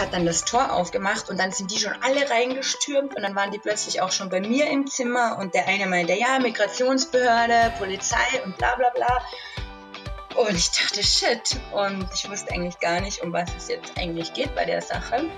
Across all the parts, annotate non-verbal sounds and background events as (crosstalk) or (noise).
hat dann das Tor aufgemacht und dann sind die schon alle reingestürmt und dann waren die plötzlich auch schon bei mir im Zimmer und der eine meinte, ja, Migrationsbehörde, Polizei und bla bla bla. Und ich dachte, shit. Und ich wusste eigentlich gar nicht, um was es jetzt eigentlich geht bei der Sache.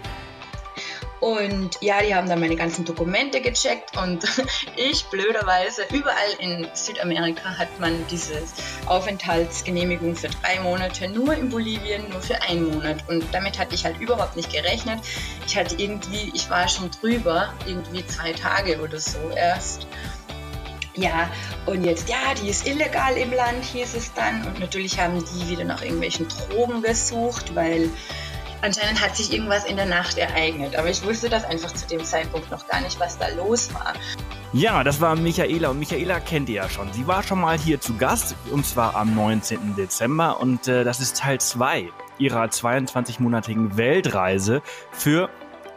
Und ja, die haben dann meine ganzen Dokumente gecheckt und (laughs) ich blöderweise, überall in Südamerika hat man diese Aufenthaltsgenehmigung für drei Monate, nur in Bolivien nur für einen Monat. Und damit hatte ich halt überhaupt nicht gerechnet. Ich hatte irgendwie, ich war schon drüber, irgendwie zwei Tage oder so erst. Ja, und jetzt, ja, die ist illegal im Land, hieß es dann. Und natürlich haben die wieder nach irgendwelchen Drogen gesucht, weil anscheinend hat sich irgendwas in der Nacht ereignet. Aber ich wusste das einfach zu dem Zeitpunkt noch gar nicht, was da los war. Ja, das war Michaela und Michaela kennt ihr ja schon. Sie war schon mal hier zu Gast und zwar am 19. Dezember und äh, das ist Teil 2 ihrer 22-monatigen Weltreise für,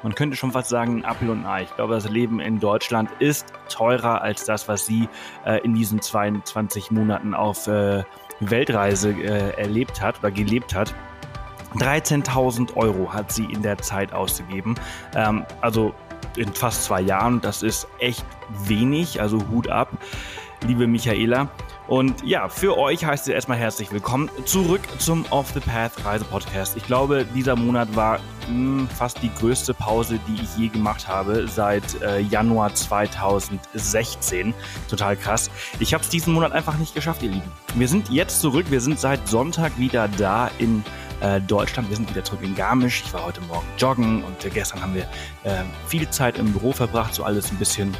man könnte schon fast sagen, Apfel und Ei. Ich glaube, das Leben in Deutschland ist teurer als das, was sie äh, in diesen 22 Monaten auf äh, Weltreise äh, erlebt hat oder gelebt hat. 13.000 Euro hat sie in der Zeit ausgegeben. Ähm, also in fast zwei Jahren. Das ist echt wenig, also Hut ab, liebe Michaela. Und ja, für euch heißt es erstmal herzlich willkommen zurück zum Off the Path Reise Podcast. Ich glaube, dieser Monat war mh, hm, fast die größte Pause, die ich je gemacht habe seit äh, Januar 2016. Total krass. Ich habe es diesen Monat einfach nicht geschafft, ihr Lieben. Wir sind jetzt zurück. Wir sind seit Sonntag wieder da in äh, Deutschland. Wir sind wieder zurück in Garmisch. Ich war heute Morgen joggen und äh, gestern haben wir äh, viel Zeit im Büro verbracht, so alles ein bisschen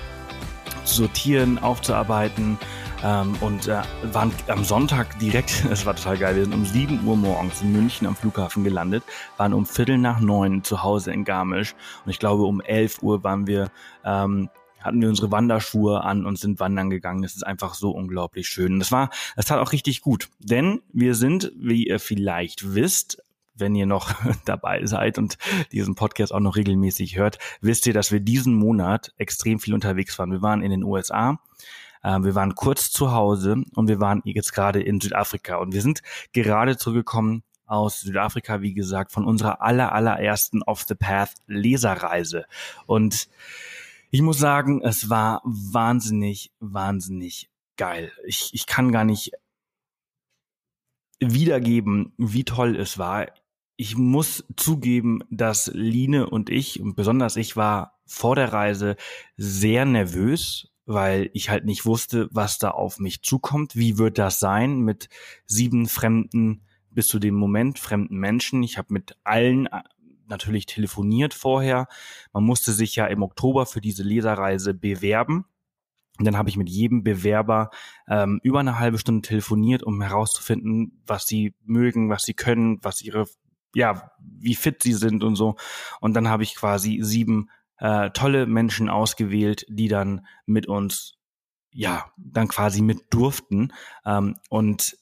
zu sortieren, aufzuarbeiten. Ähm, und äh, waren am Sonntag direkt, (laughs) es war total geil, wir sind um 7 Uhr morgens in München am Flughafen gelandet, waren um Viertel nach neun zu Hause in Garmisch und ich glaube um 11 Uhr waren wir ähm, hatten wir unsere Wanderschuhe an und sind wandern gegangen. Das ist einfach so unglaublich schön. Und das war, das tat auch richtig gut. Denn wir sind, wie ihr vielleicht wisst, wenn ihr noch (laughs) dabei seid und diesen Podcast auch noch regelmäßig hört, wisst ihr, dass wir diesen Monat extrem viel unterwegs waren. Wir waren in den USA, äh, wir waren kurz zu Hause und wir waren jetzt gerade in Südafrika und wir sind gerade zurückgekommen aus Südafrika, wie gesagt, von unserer aller, allerersten Off the Path Leserreise. Und ich muss sagen, es war wahnsinnig, wahnsinnig geil. Ich, ich kann gar nicht wiedergeben, wie toll es war. Ich muss zugeben, dass Line und ich, und besonders ich war vor der Reise sehr nervös, weil ich halt nicht wusste, was da auf mich zukommt. Wie wird das sein mit sieben fremden, bis zu dem Moment fremden Menschen? Ich habe mit allen natürlich telefoniert vorher. Man musste sich ja im Oktober für diese Leserreise bewerben. Und dann habe ich mit jedem Bewerber ähm, über eine halbe Stunde telefoniert, um herauszufinden, was sie mögen, was sie können, was ihre, ja, wie fit sie sind und so. Und dann habe ich quasi sieben äh, tolle Menschen ausgewählt, die dann mit uns, ja, dann quasi mit durften. Ähm, und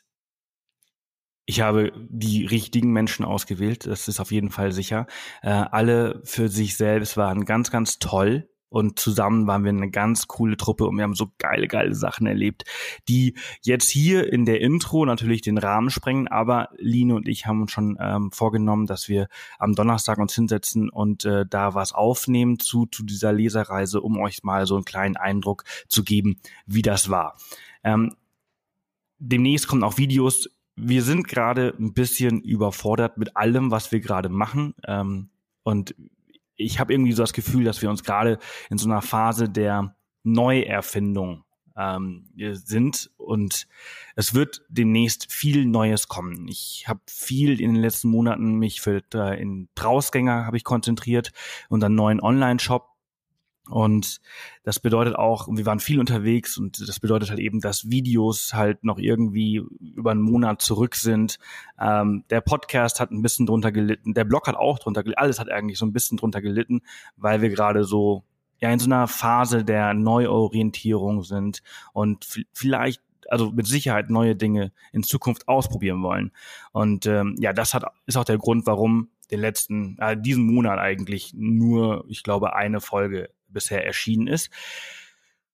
ich habe die richtigen Menschen ausgewählt, das ist auf jeden Fall sicher. Äh, alle für sich selbst waren ganz, ganz toll. Und zusammen waren wir eine ganz coole Truppe und wir haben so geile, geile Sachen erlebt, die jetzt hier in der Intro natürlich den Rahmen sprengen. Aber Line und ich haben uns schon ähm, vorgenommen, dass wir am Donnerstag uns hinsetzen und äh, da was aufnehmen zu, zu dieser Leserreise, um euch mal so einen kleinen Eindruck zu geben, wie das war. Ähm, demnächst kommen auch Videos wir sind gerade ein bisschen überfordert mit allem, was wir gerade machen. Ähm, und ich habe irgendwie so das Gefühl, dass wir uns gerade in so einer Phase der Neuerfindung ähm, sind und es wird demnächst viel Neues kommen. Ich habe viel in den letzten Monaten mich für äh, in Drausgänger habe ich konzentriert und einen neuen Online-Shop und das bedeutet auch, wir waren viel unterwegs und das bedeutet halt eben, dass Videos halt noch irgendwie über einen Monat zurück sind. Ähm, der Podcast hat ein bisschen drunter gelitten, der Blog hat auch drunter gelitten, alles hat eigentlich so ein bisschen drunter gelitten, weil wir gerade so ja in so einer Phase der Neuorientierung sind und vielleicht also mit Sicherheit neue Dinge in Zukunft ausprobieren wollen. Und ähm, ja, das hat ist auch der Grund, warum den letzten, äh, diesen Monat eigentlich nur, ich glaube, eine Folge bisher erschienen ist.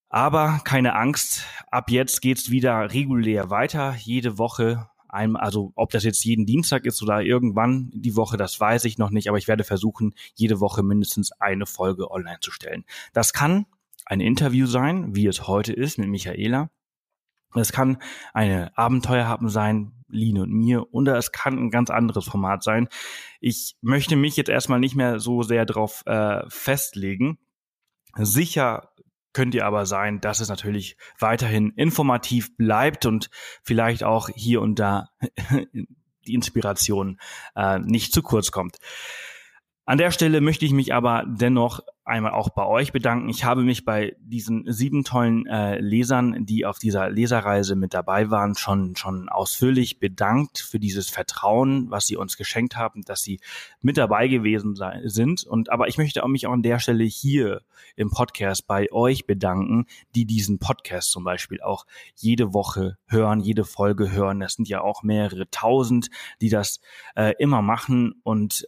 Aber keine Angst, ab jetzt geht's wieder regulär weiter. Jede Woche einmal, also ob das jetzt jeden Dienstag ist oder irgendwann die Woche, das weiß ich noch nicht, aber ich werde versuchen, jede Woche mindestens eine Folge online zu stellen. Das kann ein Interview sein, wie es heute ist mit Michaela. Es kann eine Abenteuer haben sein, Line und mir, oder es kann ein ganz anderes Format sein. Ich möchte mich jetzt erstmal nicht mehr so sehr darauf äh, festlegen. Sicher könnt ihr aber sein, dass es natürlich weiterhin informativ bleibt und vielleicht auch hier und da (laughs) die Inspiration äh, nicht zu kurz kommt. An der Stelle möchte ich mich aber dennoch einmal auch bei euch bedanken. Ich habe mich bei diesen sieben tollen äh, Lesern, die auf dieser Leserreise mit dabei waren, schon schon ausführlich bedankt für dieses Vertrauen, was sie uns geschenkt haben, dass sie mit dabei gewesen sind. Und aber ich möchte auch mich auch an der Stelle hier im Podcast bei euch bedanken, die diesen Podcast zum Beispiel auch jede Woche hören, jede Folge hören. Das sind ja auch mehrere tausend, die das äh, immer machen und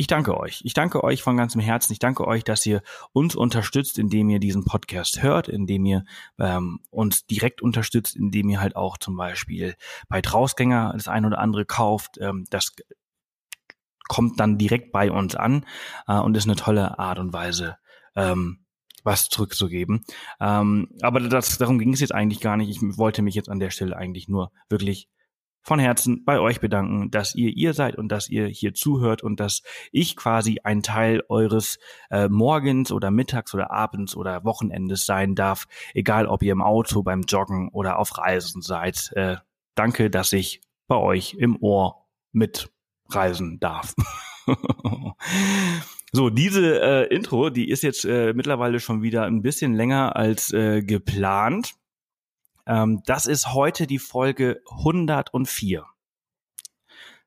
ich danke euch. Ich danke euch von ganzem Herzen. Ich danke euch, dass ihr uns unterstützt, indem ihr diesen Podcast hört, indem ihr ähm, uns direkt unterstützt, indem ihr halt auch zum Beispiel bei Drausgänger das ein oder andere kauft. Ähm, das kommt dann direkt bei uns an äh, und ist eine tolle Art und Weise, ähm, was zurückzugeben. Ähm, aber das, darum ging es jetzt eigentlich gar nicht. Ich wollte mich jetzt an der Stelle eigentlich nur wirklich von Herzen bei euch bedanken, dass ihr ihr seid und dass ihr hier zuhört und dass ich quasi ein Teil eures äh, Morgens oder Mittags oder Abends oder Wochenendes sein darf, egal ob ihr im Auto, beim Joggen oder auf Reisen seid. Äh, danke, dass ich bei euch im Ohr mitreisen darf. (laughs) So, diese äh, Intro, die ist jetzt äh, mittlerweile schon wieder ein bisschen länger als äh, geplant. Ähm, das ist heute die Folge 104.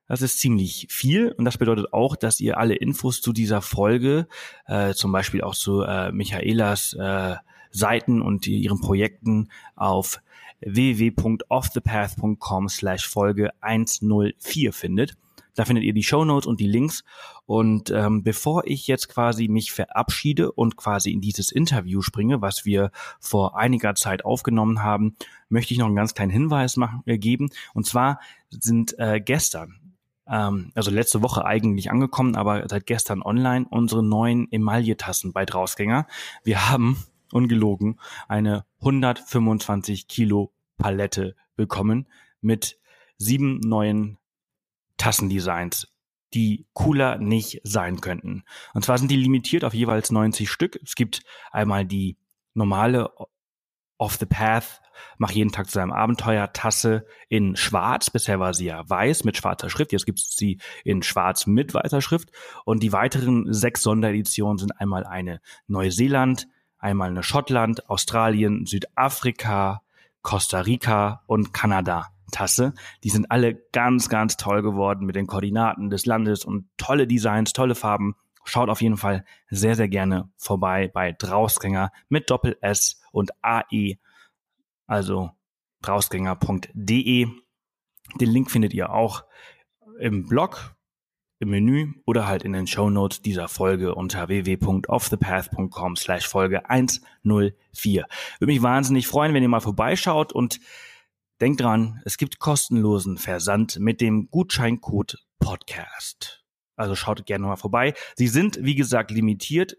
Das ist ziemlich viel und das bedeutet auch, dass ihr alle Infos zu dieser Folge, äh, zum Beispiel auch zu äh, Michaelas äh, Seiten und ihren Projekten auf www.offthepath.com slash Folge 104 findet. Da findet ihr die Show Notes und die Links. Und ähm, bevor ich jetzt quasi mich verabschiede und quasi in dieses Interview springe, was wir vor einiger Zeit aufgenommen haben, möchte ich noch einen ganz kleinen Hinweis machen, äh, geben. Und zwar sind äh, gestern ähm, also letzte Woche eigentlich angekommen, aber seit gestern online unsere neuen Emaille-Tassen bei Drausgänger. Wir haben, ungelogen, eine 125 Kilo Palette bekommen mit sieben neuen Tassendesigns, die cooler nicht sein könnten. Und zwar sind die limitiert auf jeweils 90 Stück. Es gibt einmal die normale Off the Path, mach jeden Tag zu seinem Abenteuer Tasse in schwarz. Bisher war sie ja weiß mit schwarzer Schrift. Jetzt gibt es sie in schwarz mit weißer Schrift. Und die weiteren sechs Sondereditionen sind einmal eine Neuseeland, einmal eine Schottland, Australien, Südafrika, Costa Rica und Kanada Tasse. Die sind alle ganz, ganz toll geworden mit den Koordinaten des Landes und tolle Designs, tolle Farben. Schaut auf jeden Fall sehr, sehr gerne vorbei bei Drausgänger mit Doppel S und AE, also drausgänger.de. Den Link findet ihr auch im Blog, im Menü oder halt in den Show Notes dieser Folge unter www.offthepath.com slash Folge 104. Würde mich wahnsinnig freuen, wenn ihr mal vorbeischaut und Denkt dran, es gibt kostenlosen Versand mit dem Gutscheincode Podcast. Also schaut gerne mal vorbei. Sie sind, wie gesagt, limitiert.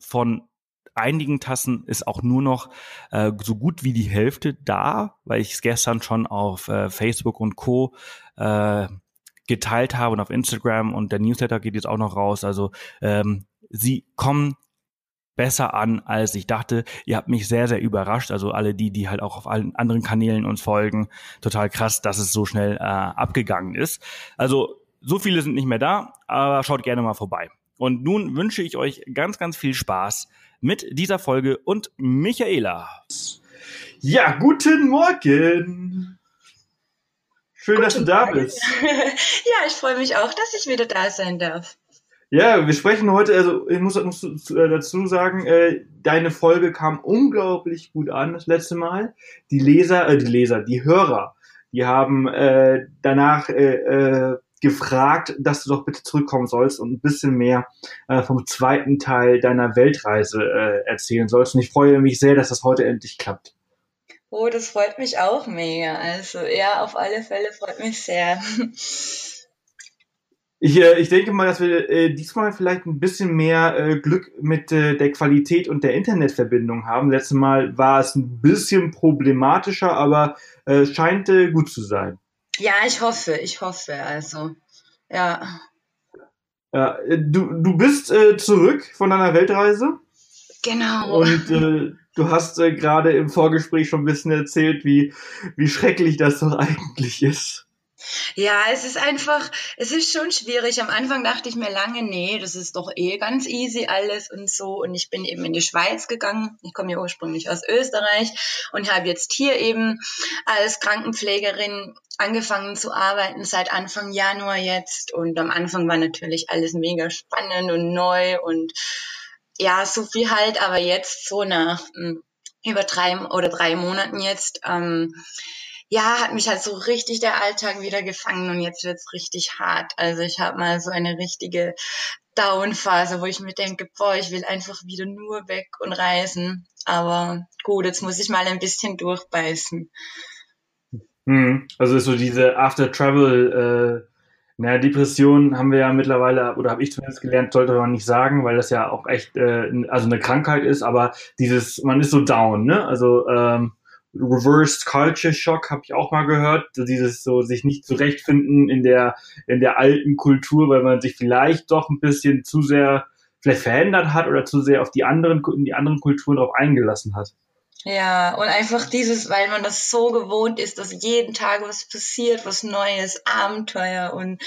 Von einigen Tassen ist auch nur noch äh, so gut wie die Hälfte da, weil ich es gestern schon auf äh, Facebook und Co. Äh, geteilt habe und auf Instagram und der Newsletter geht jetzt auch noch raus. Also ähm, sie kommen besser an, als ich dachte. Ihr habt mich sehr, sehr überrascht. Also alle die, die halt auch auf allen anderen Kanälen uns folgen. Total krass, dass es so schnell äh, abgegangen ist. Also so viele sind nicht mehr da, aber schaut gerne mal vorbei. Und nun wünsche ich euch ganz, ganz viel Spaß mit dieser Folge und Michaela. Ja, guten Morgen. Schön, guten dass du da bist. (laughs) ja, ich freue mich auch, dass ich wieder da sein darf. Ja, wir sprechen heute, also ich muss, muss dazu sagen, äh, deine Folge kam unglaublich gut an das letzte Mal. Die Leser, äh, die Leser, die Hörer, die haben äh, danach äh, äh, gefragt, dass du doch bitte zurückkommen sollst und ein bisschen mehr äh, vom zweiten Teil deiner Weltreise äh, erzählen sollst. Und ich freue mich sehr, dass das heute endlich klappt. Oh, das freut mich auch mega. Also ja, auf alle Fälle freut mich sehr. Ich, äh, ich denke mal, dass wir äh, diesmal vielleicht ein bisschen mehr äh, Glück mit äh, der Qualität und der Internetverbindung haben. Letztes Mal war es ein bisschen problematischer, aber äh, scheint äh, gut zu sein. Ja, ich hoffe, ich hoffe. Also, ja. ja du, du bist äh, zurück von deiner Weltreise. Genau. Und äh, du hast äh, gerade im Vorgespräch schon ein bisschen erzählt, wie, wie schrecklich das doch (laughs) eigentlich ist. Ja, es ist einfach, es ist schon schwierig. Am Anfang dachte ich mir lange, nee, das ist doch eh ganz easy alles und so. Und ich bin eben in die Schweiz gegangen. Ich komme ja ursprünglich aus Österreich und habe jetzt hier eben als Krankenpflegerin angefangen zu arbeiten seit Anfang Januar jetzt. Und am Anfang war natürlich alles mega spannend und neu und ja, so viel halt. Aber jetzt so nach hm, über drei oder drei Monaten jetzt, ähm, ja, hat mich halt so richtig der Alltag wieder gefangen und jetzt wird's richtig hart. Also ich habe mal so eine richtige Down-Phase, wo ich mir denke, boah, ich will einfach wieder nur weg und reisen. Aber gut, jetzt muss ich mal ein bisschen durchbeißen. Hm, also ist so diese After-Travel- äh naja, Depression haben wir ja mittlerweile, oder habe ich zumindest gelernt, sollte man nicht sagen, weil das ja auch echt äh, also eine Krankheit ist, aber dieses, man ist so down, ne? Also ähm, Reversed Culture Shock habe ich auch mal gehört, dieses so sich nicht zurechtfinden in der in der alten Kultur, weil man sich vielleicht doch ein bisschen zu sehr vielleicht verändert hat oder zu sehr auf die anderen in die anderen Kulturen drauf eingelassen hat. Ja, und einfach dieses, weil man das so gewohnt ist, dass jeden Tag was passiert, was Neues, Abenteuer. Und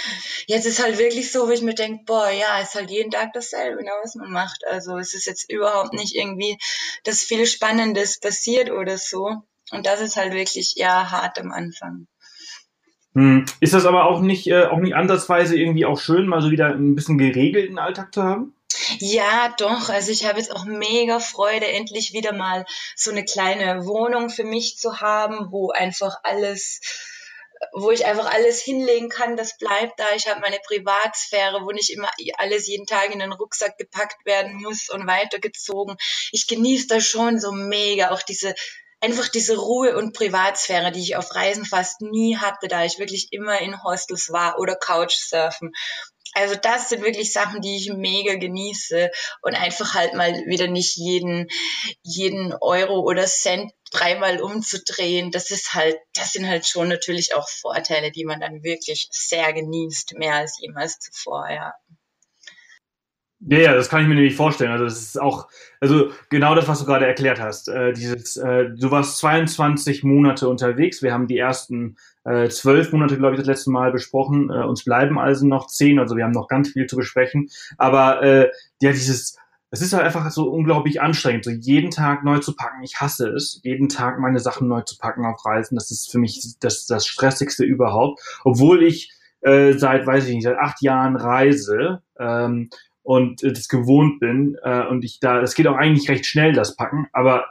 jetzt ist halt wirklich so, wo ich mir denke, boah, ja, ist halt jeden Tag dasselbe, ne, was man macht. Also es ist jetzt überhaupt nicht irgendwie, dass viel Spannendes passiert oder so. Und das ist halt wirklich, ja, hart am Anfang. Hm. Ist das aber auch nicht, äh, auch nicht ansatzweise irgendwie auch schön, mal so wieder ein bisschen geregelten Alltag zu haben? Ja, doch. Also ich habe jetzt auch mega Freude, endlich wieder mal so eine kleine Wohnung für mich zu haben, wo einfach alles, wo ich einfach alles hinlegen kann, das bleibt da. Ich habe meine Privatsphäre, wo nicht immer alles jeden Tag in den Rucksack gepackt werden muss und weitergezogen. Ich genieße das schon so mega, auch diese einfach diese Ruhe und Privatsphäre, die ich auf Reisen fast nie hatte, da ich wirklich immer in Hostels war oder Couchsurfen. Also das sind wirklich Sachen, die ich mega genieße und einfach halt mal wieder nicht jeden, jeden Euro oder Cent dreimal umzudrehen. Das ist halt, das sind halt schon natürlich auch Vorteile, die man dann wirklich sehr genießt, mehr als jemals zuvor, ja. Ja, ja, das kann ich mir nämlich vorstellen. Also das ist auch, also genau das, was du gerade erklärt hast. Äh, dieses, äh, du warst 22 Monate unterwegs. Wir haben die ersten äh, zwölf Monate, glaube ich, das letzte Mal besprochen. Äh, uns bleiben also noch zehn. Also wir haben noch ganz viel zu besprechen. Aber äh, ja, dieses, es ist halt einfach so unglaublich anstrengend, so jeden Tag neu zu packen. Ich hasse es, jeden Tag meine Sachen neu zu packen auf Reisen. Das ist für mich das, das stressigste überhaupt. Obwohl ich äh, seit, weiß ich nicht, seit acht Jahren reise. Ähm, und äh, das gewohnt bin äh, und ich da, es geht auch eigentlich recht schnell, das Packen, aber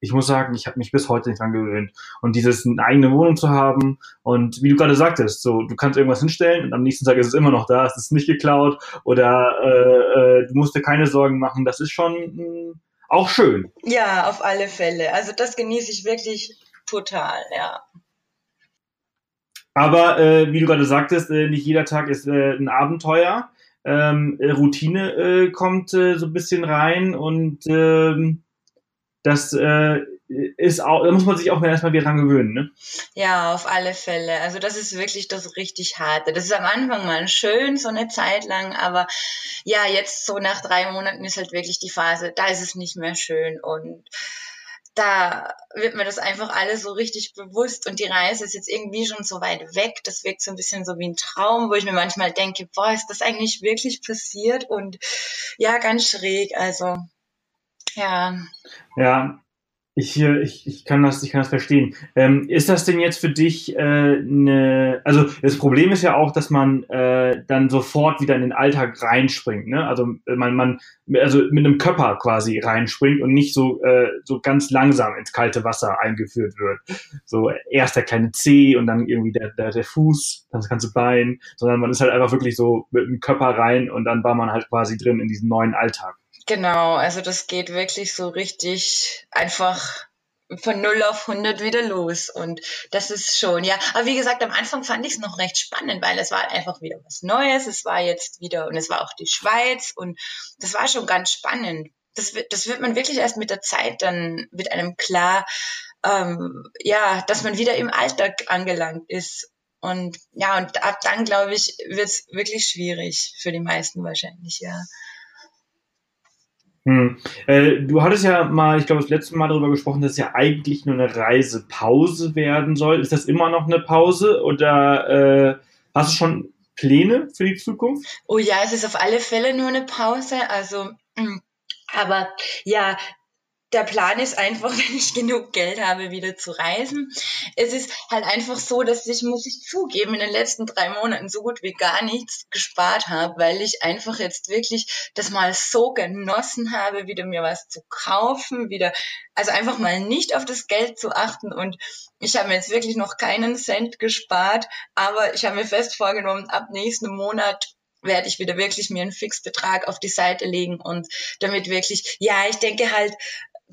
ich muss sagen, ich habe mich bis heute nicht dran gewöhnt. Und dieses eine eigene Wohnung zu haben und wie du gerade sagtest, so du kannst irgendwas hinstellen und am nächsten Tag ist es immer noch da, es ist nicht geklaut oder äh, äh, du musst dir keine Sorgen machen, das ist schon mh, hm, auch schön. Ja, auf alle Fälle. Also das genieße ich wirklich total, ja. Aber äh, wie du gerade sagtest, äh, nicht jeder Tag ist äh, ein Abenteuer ähm, Routine äh, kommt äh, so ein bisschen rein und ähm, das äh, ist auch, da muss man sich auch erstmal wieder dran gewöhnen, ne? Ja, auf alle Fälle. Also das ist wirklich das richtig harte. Das ist am Anfang mal schön, so eine Zeit lang, aber ja, jetzt so nach drei Monaten ist halt wirklich die Phase, da ist es nicht mehr schön und da wird mir das einfach alles so richtig bewusst und die Reise ist jetzt irgendwie schon so weit weg. Das wirkt so ein bisschen so wie ein Traum, wo ich mir manchmal denke, boah, ist das eigentlich wirklich passiert? Und ja, ganz schräg. Also ja. Ja, ich, ich, ich, kann das, ich kann das verstehen. Ähm, ist das denn jetzt für dich äh, eine, also das Problem ist ja auch, dass man äh, dann sofort wieder in den Alltag reinspringt, ne? Also man, man, also mit einem Körper quasi reinspringt und nicht so, äh, so ganz langsam ins kalte Wasser eingeführt wird. So erst der kleine Zeh und dann irgendwie der, der, der Fuß, dann das ganze Bein, sondern man ist halt einfach wirklich so mit dem Körper rein und dann war man halt quasi drin in diesem neuen Alltag. Genau, also das geht wirklich so richtig einfach von 0 auf 100 wieder los. Und das ist schon, ja. Aber wie gesagt, am Anfang fand ich es noch recht spannend, weil es war einfach wieder was Neues. Es war jetzt wieder, und es war auch die Schweiz. Und das war schon ganz spannend. Das wird, das wird man wirklich erst mit der Zeit dann, wird einem klar, ähm, ja, dass man wieder im Alltag angelangt ist. Und ja, und ab dann, glaube ich, wird es wirklich schwierig für die meisten wahrscheinlich, ja. Hm. Äh, du hattest ja mal, ich glaube, das letzte Mal darüber gesprochen, dass ja eigentlich nur eine Reisepause werden soll. Ist das immer noch eine Pause oder äh, hast du schon Pläne für die Zukunft? Oh ja, es ist auf alle Fälle nur eine Pause. Also, (clears throat) aber ja, der Plan ist einfach, (laughs) wenn ich genug Geld habe, wieder zu reisen. Es ist halt einfach so, dass ich, muss ich zugeben, in den letzten drei Monaten so gut wie gar nichts gespart habe, weil ich einfach jetzt wirklich das mal so genossen habe, wieder mir was zu kaufen, wieder, also einfach mal nicht auf das Geld zu achten und ich habe mir jetzt wirklich noch keinen Cent gespart, aber ich habe mir fest vorgenommen, ab nächsten Monat werde ich wieder wirklich mir einen Fixbetrag auf die Seite legen und damit wirklich, ja, ich denke halt,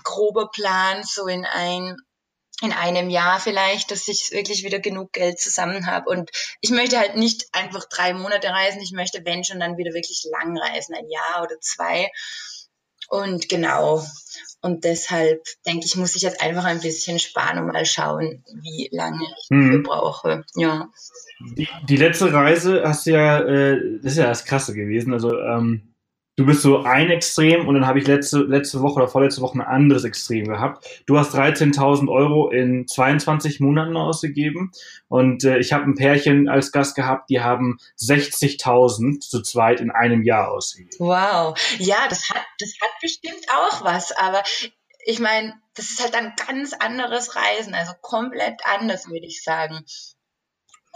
grober Plan, so in ein in einem Jahr vielleicht, dass ich wirklich wieder genug Geld zusammen habe. Und ich möchte halt nicht einfach drei Monate reisen. Ich möchte, wenn schon, dann wieder wirklich lang reisen, ein Jahr oder zwei. Und genau. Und deshalb denke ich, muss ich jetzt einfach ein bisschen sparen und mal schauen, wie lange ich hm. brauche. Ja. Die, die, letzte Reise hast du ja, äh, das ist ja das Krasse gewesen. Also ähm, du bist so ein Extrem und dann habe ich letzte, letzte Woche oder vorletzte Woche ein anderes Extrem gehabt. Du hast 13.000 Euro in 22 Monaten ausgegeben und äh, ich habe ein Pärchen als Gast gehabt, die haben 60.000 zu zweit in einem Jahr ausgegeben. Wow, ja, das hat, das hat bestimmt auch was, aber ich meine, das ist halt ein ganz anderes Reisen, also komplett anders, würde ich sagen.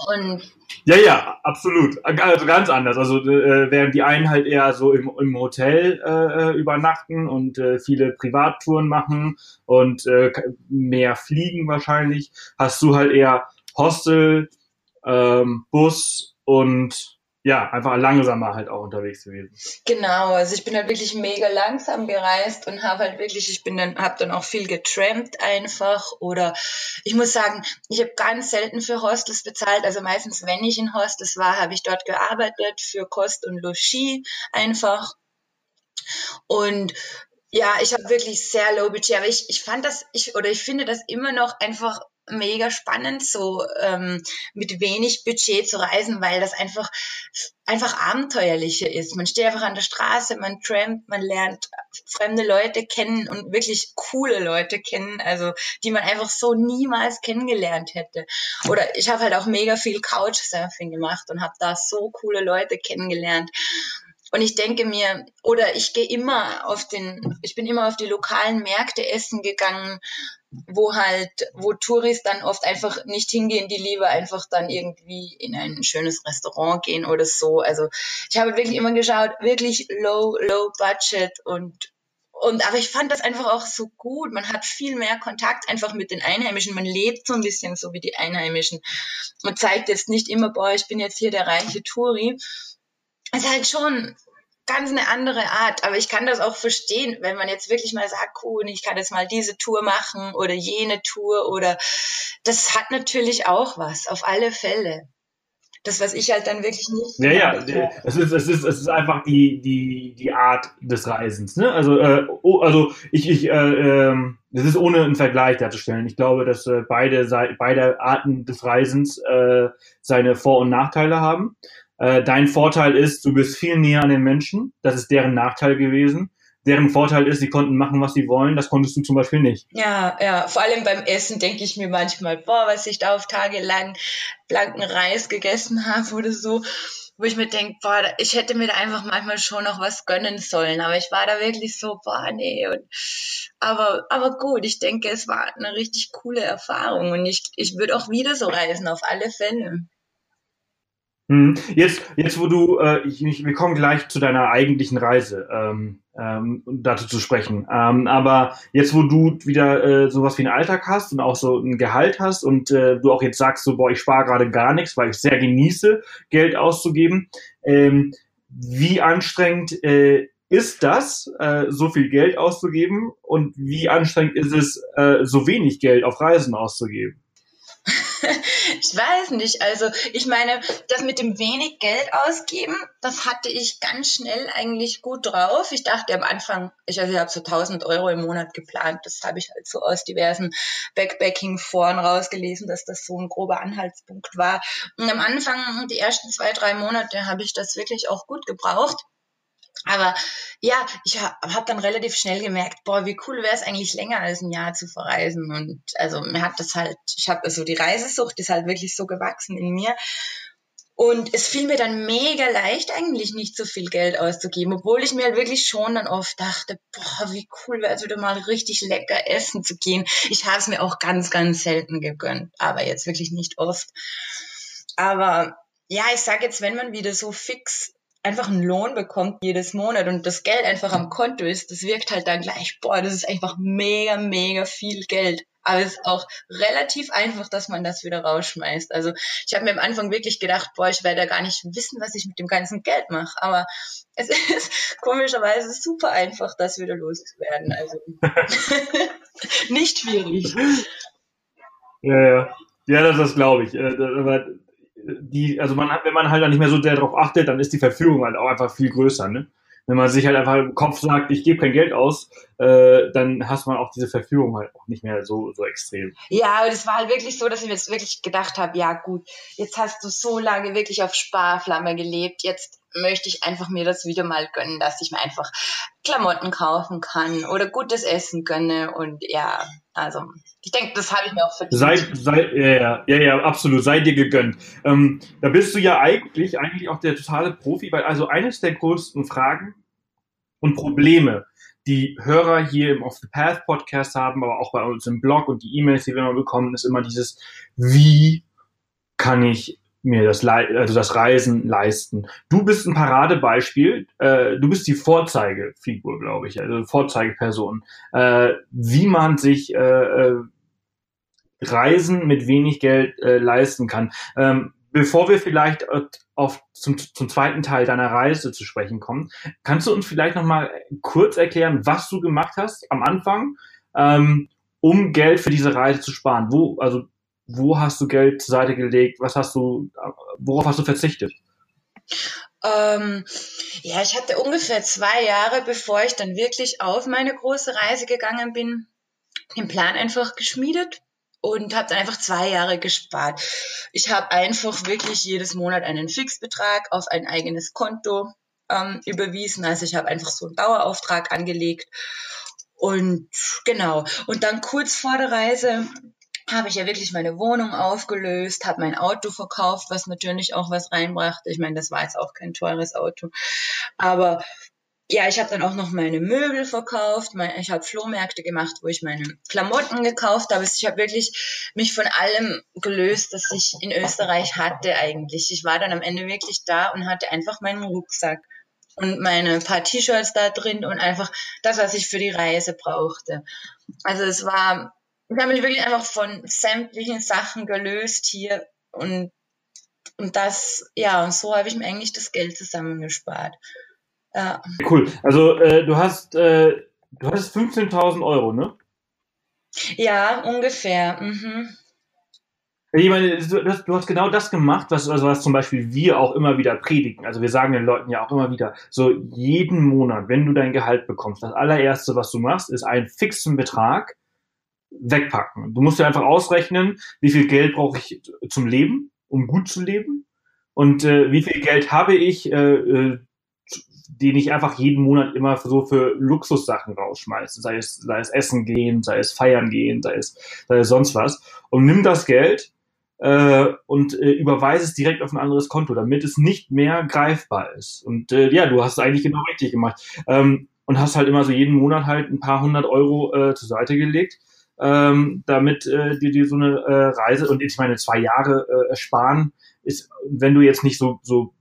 Und ja, ja, absolut. Also ganz anders. Also äh, während die einen halt eher so im, im Hotel äh, übernachten und äh, viele Privattouren machen und äh, mehr fliegen wahrscheinlich, hast du halt eher Hostel, ähm, Bus und ja, einfach langsamer halt auch unterwegs gewesen. Genau, also ich bin halt wirklich mega langsam gereist und habe halt wirklich, ich bin dann, habe dann auch viel getrampt einfach oder ich muss sagen, ich habe ganz selten für Hostels bezahlt, also meistens, wenn ich in Hostels war, habe ich dort gearbeitet für Kost und Logis einfach und ja, ich habe wirklich sehr low budget, aber ich, ich fand das, ich, oder ich finde das immer noch einfach mega spannend, so ähm, mit wenig Budget zu reisen, weil das einfach einfach abenteuerlicher ist. Man steht einfach an der Straße, man trampt, man lernt fremde Leute kennen und wirklich coole Leute kennen, also die man einfach so niemals kennengelernt hätte. Oder ich habe halt auch mega viel Couchsurfing gemacht und habe da so coole Leute kennengelernt. Und ich denke mir, oder ich gehe immer auf den, ich bin immer auf die lokalen Märkte essen gegangen, wo halt, wo Touris dann oft einfach nicht hingehen, die lieber einfach dann irgendwie in ein schönes Restaurant gehen oder so. Also ich habe wirklich immer geschaut, wirklich low, low budget und und aber ich fand das einfach auch so gut. Man hat viel mehr Kontakt einfach mit den Einheimischen. Man lebt so ein bisschen so wie die Einheimischen. Man zeigt jetzt nicht immer, boah, ich bin jetzt hier der reiche Touri, ist halt schon ganz eine andere Art. Aber ich kann das auch verstehen, wenn man jetzt wirklich mal sagt, cool, ich kann jetzt mal diese Tour machen oder jene Tour oder das hat natürlich auch was, auf alle Fälle. Das, was ich halt dann wirklich nicht. Ja, ja, es ist, es ist, es ist einfach die, die, die Art des Reisens, ne? Also, äh, oh, also ich, ich, äh, ähm, das ist ohne einen Vergleich darzustellen. Ich glaube, dass äh, beide, beide Arten des Reisens äh, seine Vor- und Nachteile haben. Äh, dein Vorteil ist, du bist viel näher an den Menschen. Das ist deren Nachteil gewesen. Deren Vorteil ist, sie konnten machen, was sie wollen. Das konntest du zum Beispiel nicht. Ja, ja. Vor allem beim Essen denke ich mir manchmal, boah, was ich da auf tagelang blanken Reis gegessen habe oder so wo ich mir denke, boah, ich hätte mir da einfach manchmal schon noch was gönnen sollen, aber ich war da wirklich so, boah, nee. Und, aber, aber gut, ich denke, es war eine richtig coole Erfahrung und ich, ich würde auch wieder so reisen, auf alle Fälle. Hm. Jetzt, jetzt wo du, äh, ich, wir kommen gleich zu deiner eigentlichen Reise, ähm, ähm, dazu zu sprechen. Ähm, aber jetzt, wo du wieder äh, sowas wie einen Alltag hast und auch so ein Gehalt hast und äh, du auch jetzt sagst, so, boah, ich spare gerade gar nichts, weil ich sehr genieße, Geld auszugeben, ähm, wie anstrengend äh, ist das, äh, so viel Geld auszugeben und wie anstrengend ist es, äh, so wenig Geld auf Reisen auszugeben? (laughs) ich weiß nicht. Also ich meine, das mit dem wenig Geld ausgeben, das hatte ich ganz schnell eigentlich gut drauf. Ich dachte am Anfang, ich, also ich habe so 1000 Euro im Monat geplant. Das habe ich halt so aus diversen Backpacking-Foren rausgelesen, dass das so ein grober Anhaltspunkt war. Und am Anfang, die ersten zwei, drei Monate, habe ich das wirklich auch gut gebraucht. Aber ja, ich habe hab dann relativ schnell gemerkt, boah, wie cool wäre es eigentlich länger als ein Jahr zu verreisen. Und also mir hat das halt, ich habe also die Reisesucht ist halt wirklich so gewachsen in mir. Und es fiel mir dann mega leicht, eigentlich nicht so viel Geld auszugeben, obwohl ich mir halt wirklich schon dann oft dachte, boah, wie cool wäre es wieder mal richtig lecker essen zu gehen. Ich habe es mir auch ganz, ganz selten gegönnt, aber jetzt wirklich nicht oft. Aber ja, ich sage jetzt, wenn man wieder so fix einfach einen Lohn bekommt jedes Monat und das Geld einfach am Konto ist, das wirkt halt dann gleich, boah, das ist einfach mega, mega viel Geld. Aber es ist auch relativ einfach, dass man das wieder rausschmeißt. Also ich habe mir am Anfang wirklich gedacht, boah, ich werde da gar nicht wissen, was ich mit dem ganzen Geld mache. Aber es (laughs) ist komischerweise super einfach, das wieder loszuwerden. Also (laughs) (laughs) nicht schwierig. Ja, ja. Ja, das, das glaube ich. Die, also man hat, wenn man halt dann nicht mehr so sehr darauf achtet, dann ist die Verführung halt auch einfach viel größer, ne? Wenn man sich halt einfach im Kopf sagt, ich gebe kein Geld aus, äh, dann hast man auch diese Verführung halt auch nicht mehr so, so extrem. Ja, aber das war halt wirklich so, dass ich mir jetzt wirklich gedacht habe, ja gut, jetzt hast du so lange wirklich auf Sparflamme gelebt, jetzt möchte ich einfach mir das wieder mal gönnen, dass ich mir einfach Klamotten kaufen kann oder gutes Essen gönne und ja, also ich denke, das habe ich mir auch verdient. Sei, sei, ja, ja, ja, absolut, sei dir gegönnt. Ähm, da bist du ja eigentlich, eigentlich auch der totale Profi, weil also eines der größten Fragen und Probleme, die Hörer hier im Off the Path Podcast haben, aber auch bei uns im Blog und die E-Mails, die wir immer bekommen, ist immer dieses, wie kann ich mir das, also das Reisen leisten. Du bist ein Paradebeispiel. Äh, du bist die Vorzeigefigur, glaube ich, also Vorzeigeperson, äh, wie man sich äh, äh, Reisen mit wenig Geld äh, leisten kann. Ähm, bevor wir vielleicht auf zum, zum zweiten Teil deiner Reise zu sprechen kommen, kannst du uns vielleicht noch mal kurz erklären, was du gemacht hast am Anfang, ähm, um Geld für diese Reise zu sparen? Wo, also wo hast du Geld zur Seite gelegt? Was hast du, worauf hast du verzichtet? Ähm, ja, ich hatte ungefähr zwei Jahre, bevor ich dann wirklich auf meine große Reise gegangen bin, den Plan einfach geschmiedet und habe dann einfach zwei Jahre gespart. Ich habe einfach wirklich jedes Monat einen Fixbetrag auf ein eigenes Konto ähm, überwiesen. Also ich habe einfach so einen Dauerauftrag angelegt. Und genau. Und dann kurz vor der Reise habe ich ja wirklich meine Wohnung aufgelöst, habe mein Auto verkauft, was natürlich auch was reinbrachte. Ich meine, das war jetzt auch kein teures Auto. Aber ja, ich habe dann auch noch meine Möbel verkauft. Ich habe Flohmärkte gemacht, wo ich meine Klamotten gekauft habe. Ich habe wirklich mich von allem gelöst, das ich in Österreich hatte eigentlich. Ich war dann am Ende wirklich da und hatte einfach meinen Rucksack und meine paar T-Shirts da drin und einfach das, was ich für die Reise brauchte. Also es war ich habe mich wirklich einfach von sämtlichen Sachen gelöst hier und, und das, ja, und so habe ich mir eigentlich das Geld zusammengespart. Ja. Cool. Also äh, du hast äh, du hattest 15.000 Euro, ne? Ja, ungefähr. Mhm. Ich meine, du, du, hast genau das gemacht, was, also was zum Beispiel wir auch immer wieder predigen. Also wir sagen den Leuten ja auch immer wieder, so jeden Monat, wenn du dein Gehalt bekommst, das allererste, was du machst, ist einen fixen Betrag wegpacken. Du musst dir einfach ausrechnen, wie viel Geld brauche ich zum Leben, um gut zu leben und äh, wie viel Geld habe ich, äh, äh, den ich einfach jeden Monat immer so für Luxussachen rausschmeiße, sei es, sei es Essen gehen, sei es Feiern gehen, sei es, sei es sonst was und nimm das Geld äh, und äh, überweise es direkt auf ein anderes Konto, damit es nicht mehr greifbar ist. Und äh, ja, du hast es eigentlich genau richtig gemacht. Ähm, und hast halt immer so jeden Monat halt ein paar hundert Euro äh, zur Seite gelegt ähm, damit äh, dir, dir so eine äh, Reise und ich meine zwei Jahre äh, sparen ist, wenn du jetzt nicht so so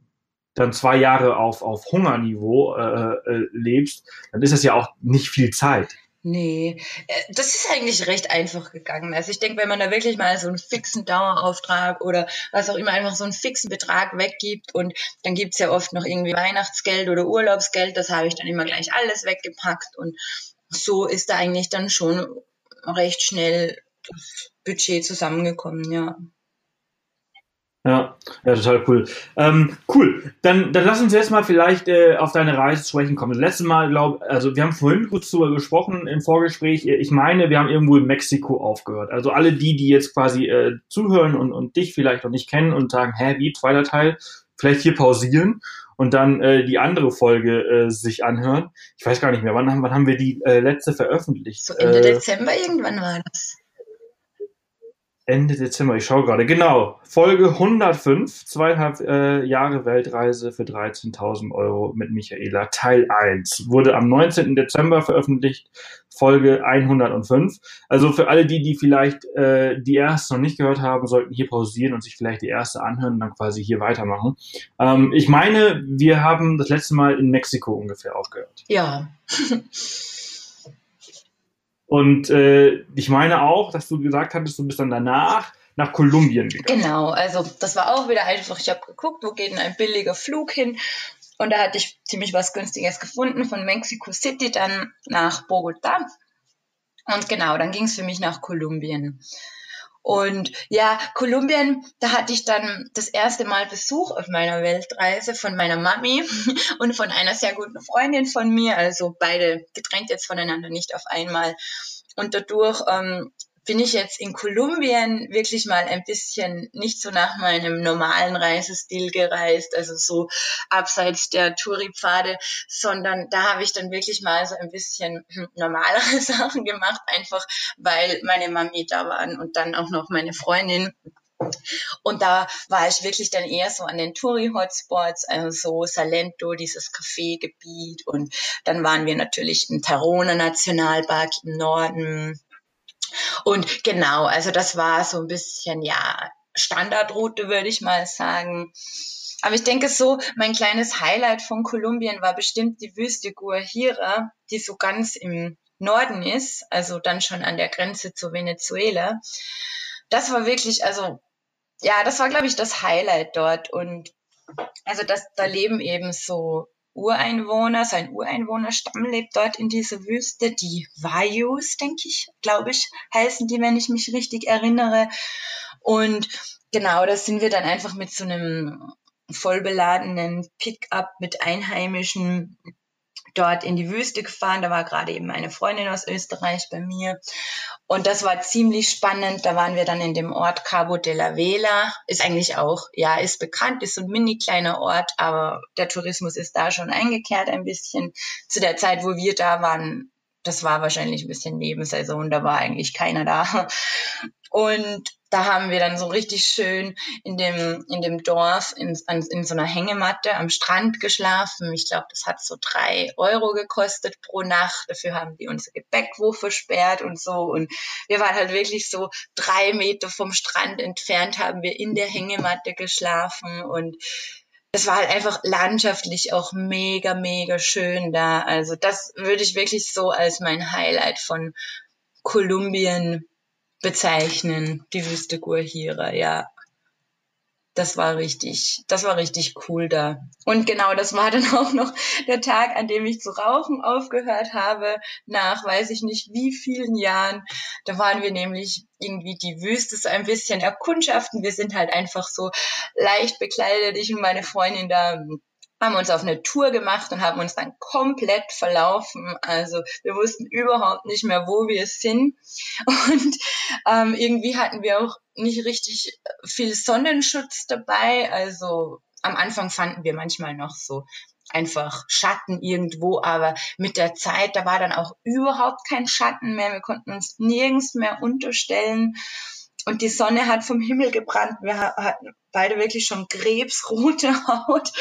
dann zwei Jahre auf auf Hungerniveau äh, äh, lebst, dann ist das ja auch nicht viel Zeit. Nee, äh, das ist eigentlich recht einfach gegangen. Also ich denke, wenn man da wirklich mal so einen fixen Dauerauftrag oder was auch immer einfach so einen fixen Betrag weggibt und dann gibt's ja oft noch irgendwie Weihnachtsgeld oder Urlaubsgeld, das habe ich dann immer gleich alles weggepackt und so ist da eigentlich dann schon recht schnell das Budget zusammengekommen, ja. Ja, ja, total cool. Ähm, cool. Dann, dann lass uns jetzt mal vielleicht äh, auf deine Reise zu sprechen kommen. Das letzte Mal, glaube also wir haben vorhin kurz darüber gesprochen im Vorgespräch. Ich meine, wir haben irgendwo in Mexiko aufgehört. Also alle die, die jetzt quasi äh, zuhören und, und dich vielleicht noch nicht kennen und sagen, hä, wie, zweiter Teil, vielleicht hier pausieren und dann äh, die andere Folge äh, sich anhören. Ich weiß gar nicht mehr, wann haben, wann haben wir die äh, letzte veröffentlicht? So Ende äh, Dezember irgendwann war das. Ende Dezember, ich schaue gerade, genau, Folge 105, zweieinhalb äh, Jahre Weltreise für 13.000 Euro mit Michaela, Teil 1, wurde am 19. Dezember veröffentlicht, Folge 105. Also für alle die, die vielleicht äh, die erste noch nicht gehört haben, sollten hier pausieren und sich vielleicht die erste anhören und dann quasi hier weitermachen. Ähm, ich meine, wir haben das letzte Mal in Mexiko ungefähr aufgehört. Ja. (laughs) Und äh, ich meine auch, dass du gesagt hattest, du bist dann danach nach Kolumbien gegangen. Genau, also das war auch wieder einfach, ich habe geguckt, wo geht denn ein billiger Flug hin? Und da hatte ich ziemlich was Günstiges gefunden von Mexico City dann nach Bogota. Und genau, dann ging es für mich nach Kolumbien. Und ja, Kolumbien, da hatte ich dann das erste Mal Besuch auf meiner Weltreise von meiner Mami (laughs) und von einer sehr guten Freundin von mir, also beide getrennt jetzt voneinander, nicht auf einmal. Und dadurch ähm, bin ich jetzt in Kolumbien wirklich mal ein bisschen nicht so nach meinem normalen Reisestil gereist, also so abseits der Touri-Pfade, sondern da habe ich dann wirklich mal so ein bisschen normalere (laughs) Sachen gemacht, einfach weil meine Mami da waren und dann auch noch meine Freundin. Und da war ich wirklich dann eher so an den Touri-Hotspots, also so Salento, dieses Café-Gebiet. Und dann waren wir natürlich im Tarona Nationalpark im Norden und genau, also das war so ein bisschen, ja, Standardroute, würde ich mal sagen. Aber ich denke so, mein kleines Highlight von Kolumbien war bestimmt die Wüste Guajira, die so ganz im Norden ist, also dann schon an der Grenze zu Venezuela. Das war wirklich, also ja, das war, glaube ich, das Highlight dort. Und also das, da leben eben so Ureinwohner, sein Ureinwohnerstamm lebt dort in dieser Wüste. Die Wayus, denke ich, glaube ich, heißen die, wenn ich mich richtig erinnere. Und genau, da sind wir dann einfach mit so einem vollbeladenen Pickup mit Einheimischen dort in die Wüste gefahren. Da war gerade eben eine Freundin aus Österreich bei mir. Und das war ziemlich spannend. Da waren wir dann in dem Ort Cabo de la Vela. Ist eigentlich auch, ja, ist bekannt, ist so ein mini kleiner Ort, aber der Tourismus ist da schon eingekehrt ein bisschen. Zu der Zeit, wo wir da waren, das war wahrscheinlich ein bisschen Nebensaison, da war eigentlich keiner da. Und da haben wir dann so richtig schön in dem, in dem Dorf in, in so einer Hängematte am Strand geschlafen. Ich glaube, das hat so drei Euro gekostet pro Nacht. Dafür haben die unser Gepäck wo versperrt und so. Und wir waren halt wirklich so drei Meter vom Strand entfernt, haben wir in der Hängematte geschlafen und es war halt einfach landschaftlich auch mega, mega schön da. Also das würde ich wirklich so als mein Highlight von Kolumbien bezeichnen, die Wüste Guajira, ja. Das war richtig, das war richtig cool da. Und genau, das war dann (laughs) auch noch der Tag, an dem ich zu rauchen aufgehört habe, nach weiß ich nicht wie vielen Jahren. Da waren wir nämlich irgendwie die Wüste so ein bisschen erkundschaften. Wir sind halt einfach so leicht bekleidet, ich und meine Freundin da haben uns auf eine Tour gemacht und haben uns dann komplett verlaufen. Also wir wussten überhaupt nicht mehr, wo wir sind. (laughs) Und ähm, irgendwie hatten wir auch nicht richtig viel Sonnenschutz dabei. Also am Anfang fanden wir manchmal noch so einfach Schatten irgendwo, aber mit der Zeit, da war dann auch überhaupt kein Schatten mehr. Wir konnten uns nirgends mehr unterstellen und die Sonne hat vom Himmel gebrannt. Wir hatten beide wirklich schon krebsrote (laughs) Haut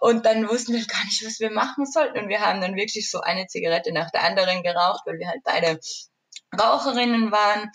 und dann wussten wir gar nicht, was wir machen sollten. Und wir haben dann wirklich so eine Zigarette nach der anderen geraucht, weil wir halt beide Raucherinnen waren.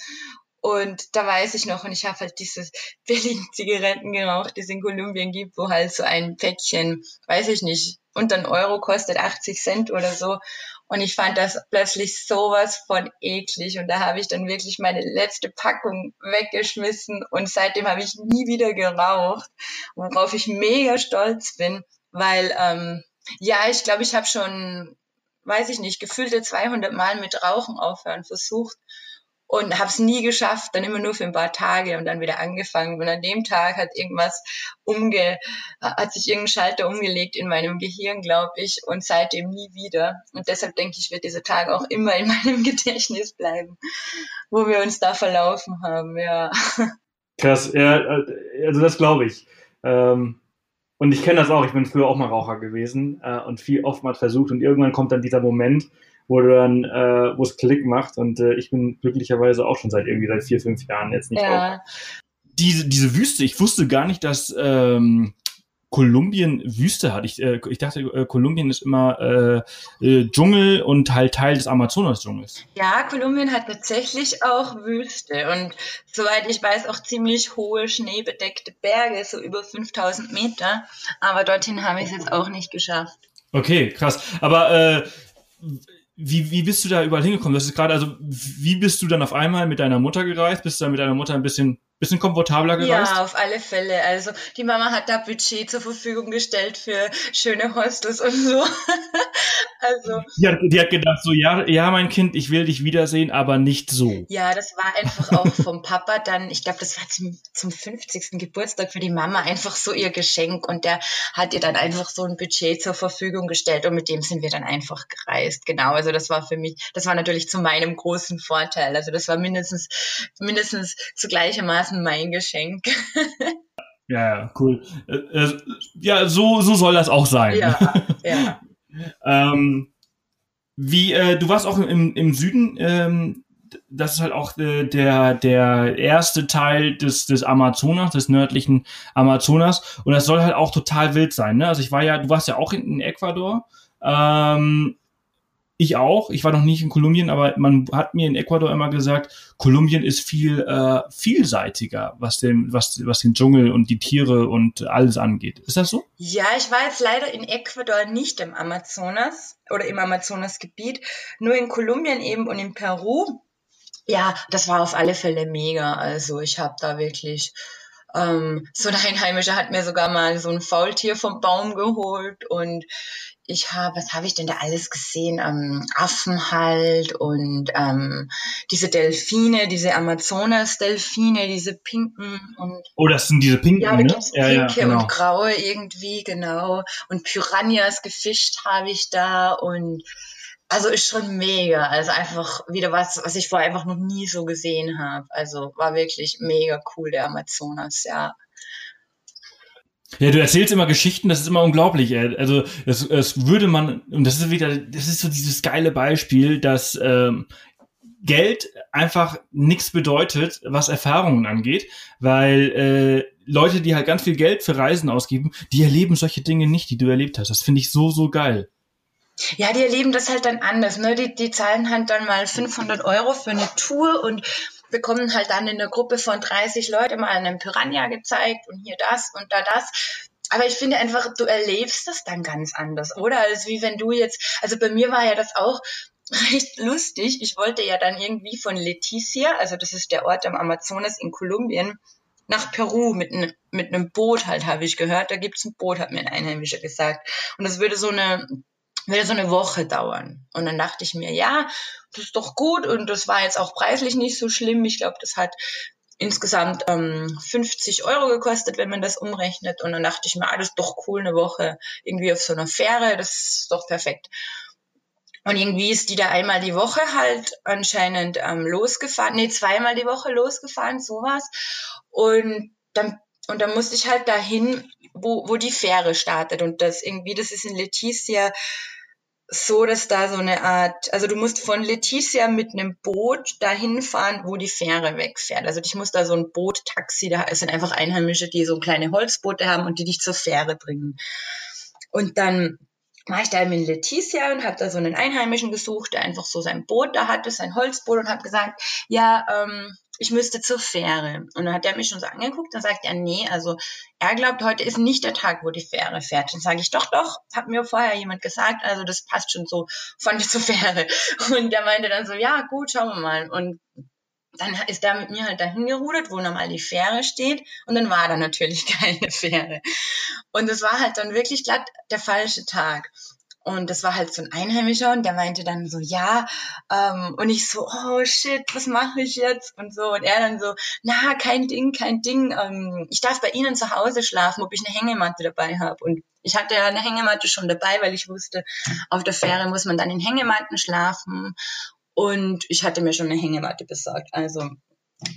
Und da weiß ich noch, und ich habe halt diese (laughs) billigen Zigaretten geraucht, die es in Kolumbien gibt, wo halt so ein Päckchen, weiß ich nicht, unter einen Euro kostet 80 Cent oder so. Und ich fand das plötzlich sowas von eklig. Und da habe ich dann wirklich meine letzte Packung weggeschmissen. Und seitdem habe ich nie wieder geraucht, worauf ich mega stolz bin, weil ähm, ja, ich glaube, ich habe schon, weiß ich nicht, gefühlte 200 Mal mit Rauchen aufhören versucht und habe es nie geschafft, dann immer nur für ein paar Tage und dann wieder angefangen. Und an dem Tag hat irgendwas umge, hat sich irgendein Schalter umgelegt in meinem Gehirn, glaube ich, und seitdem nie wieder. Und deshalb denke ich, wird dieser Tag auch immer in (laughs) meinem Gedächtnis bleiben, wo wir uns da verlaufen haben, ja. Krass, ja, also das glaube ich. Ähm, und ich kenne das auch, ich bin früher auch mal Raucher gewesen äh, und viel oftmals versucht und irgendwann kommt dann dieser Moment, wo du dann, äh, wo es Klick macht und äh, ich bin glücklicherweise auch schon seit irgendwie seit vier, fünf Jahren jetzt nicht ja. Diese, diese Wüste, ich wusste gar nicht, dass ähm, Kolumbien Wüste hat. Ich, äh, ich dachte, äh, Kolumbien ist immer äh, äh, Dschungel und halt Teil des Amazonas-Dschungels. Ja, Kolumbien hat tatsächlich auch Wüste und soweit ich weiß auch ziemlich hohe schneebedeckte Berge, so über 5000 Meter. Aber dorthin habe ich es jetzt auch nicht geschafft. Okay, krass. Aber äh, wie, wie bist du da überall hingekommen? Das ist gerade, also wie bist du dann auf einmal mit deiner Mutter gereist? Bist du dann mit deiner Mutter ein bisschen bisschen komfortabler gereist? Ja, auf alle Fälle. Also die Mama hat da Budget zur Verfügung gestellt für schöne Hostels und so. Also die hat, die hat gedacht so, ja, ja, mein Kind, ich will dich wiedersehen, aber nicht so. Ja, das war einfach auch vom Papa dann, ich glaube, das war zum, zum 50. Geburtstag für die Mama einfach so ihr Geschenk und der hat ihr dann einfach so ein Budget zur Verfügung gestellt und mit dem sind wir dann einfach gereist. Genau, also das war für mich, das war natürlich zu meinem großen Vorteil. Also das war mindestens, mindestens zu gleichermaßen Maßen mein Geschenk. ja, ja, cool. Äh, äh, ja, so, so soll das auch sein. Ja, ja. (laughs) ähm, wie, äh, du warst auch im, im Süden, ähm, das ist halt auch äh, der, der erste Teil des, des Amazonas, des nördlichen Amazonas. Und das soll halt auch total wild sein. Ne? Also ich war ja, du warst ja auch in, in Ecuador. Ähm, ich auch. Ich war noch nicht in Kolumbien, aber man hat mir in Ecuador immer gesagt, Kolumbien ist viel äh, vielseitiger, was den, was, was den Dschungel und die Tiere und alles angeht. Ist das so? Ja, ich war jetzt leider in Ecuador nicht im Amazonas oder im Amazonasgebiet, nur in Kolumbien eben und in Peru. Ja, das war auf alle Fälle mega. Also ich habe da wirklich ähm, so ein Einheimischer hat mir sogar mal so ein Faultier vom Baum geholt und ich habe, was habe ich denn da alles gesehen? Ähm, Affen halt und ähm, diese Delfine, diese Amazonas-Delfine, diese pinken und. Oh, das sind diese pinken, ja, ne? Pinke ja, genau. und graue irgendwie, genau. Und Piranhas gefischt habe ich da und also ist schon mega. Also einfach wieder was, was ich vorher einfach noch nie so gesehen habe. Also war wirklich mega cool, der Amazonas, ja. Ja, du erzählst immer Geschichten, das ist immer unglaublich. Ey. Also das, das würde man, und das ist wieder, das ist so dieses geile Beispiel, dass ähm, Geld einfach nichts bedeutet, was Erfahrungen angeht, weil äh, Leute, die halt ganz viel Geld für Reisen ausgeben, die erleben solche Dinge nicht, die du erlebt hast. Das finde ich so, so geil. Ja, die erleben das halt dann anders. Ne? Die, die zahlen halt dann mal 500 Euro für eine Tour und bekommen halt dann in der Gruppe von 30 Leuten mal einen Piranha gezeigt und hier das und da das. Aber ich finde einfach, du erlebst das dann ganz anders, oder? Als wie wenn du jetzt, also bei mir war ja das auch (laughs) recht lustig. Ich wollte ja dann irgendwie von Leticia, also das ist der Ort am Amazonas in Kolumbien, nach Peru mit, ne, mit einem Boot halt, habe ich gehört. Da gibt's ein Boot, hat mir ein Einheimischer gesagt. Und das würde so eine würde so eine Woche dauern. Und dann dachte ich mir, ja, das ist doch gut und das war jetzt auch preislich nicht so schlimm. Ich glaube, das hat insgesamt ähm, 50 Euro gekostet, wenn man das umrechnet. Und dann dachte ich mir, ah, das ist doch cool, eine Woche irgendwie auf so einer Fähre, das ist doch perfekt. Und irgendwie ist die da einmal die Woche halt anscheinend ähm, losgefahren, nee, zweimal die Woche losgefahren, sowas. Und dann, und dann musste ich halt dahin, wo, wo die Fähre startet. Und das irgendwie, das ist in Leticia so, dass da so eine Art, also du musst von Leticia mit einem Boot dahin fahren, wo die Fähre wegfährt. Also ich muss da so ein Boot-Taxi, da sind einfach Einheimische, die so kleine Holzboote haben und die dich zur Fähre bringen. Und dann war ich da in Leticia und habe da so einen Einheimischen gesucht, der einfach so sein Boot da hatte, sein Holzboot und habe gesagt, ja, ähm, ich müsste zur Fähre. Und dann hat er mich schon so angeguckt, dann sagt er, nee, also er glaubt, heute ist nicht der Tag, wo die Fähre fährt. Dann sage ich, doch, doch, hat mir vorher jemand gesagt, also das passt schon so von der (laughs) zur Fähre. Und der meinte dann so, ja, gut, schauen wir mal. Und dann ist er mit mir halt dahin gerudert, wo normal die Fähre steht. Und dann war da natürlich (laughs) keine Fähre. Und es war halt dann wirklich glatt der falsche Tag. Und das war halt so ein Einheimischer und der meinte dann so, ja, ähm, und ich so, oh shit, was mache ich jetzt? Und so, und er dann so, na, kein Ding, kein Ding, ähm, ich darf bei Ihnen zu Hause schlafen, ob ich eine Hängematte dabei habe. Und ich hatte ja eine Hängematte schon dabei, weil ich wusste, auf der Fähre muss man dann in Hängematten schlafen. Und ich hatte mir schon eine Hängematte besorgt. Also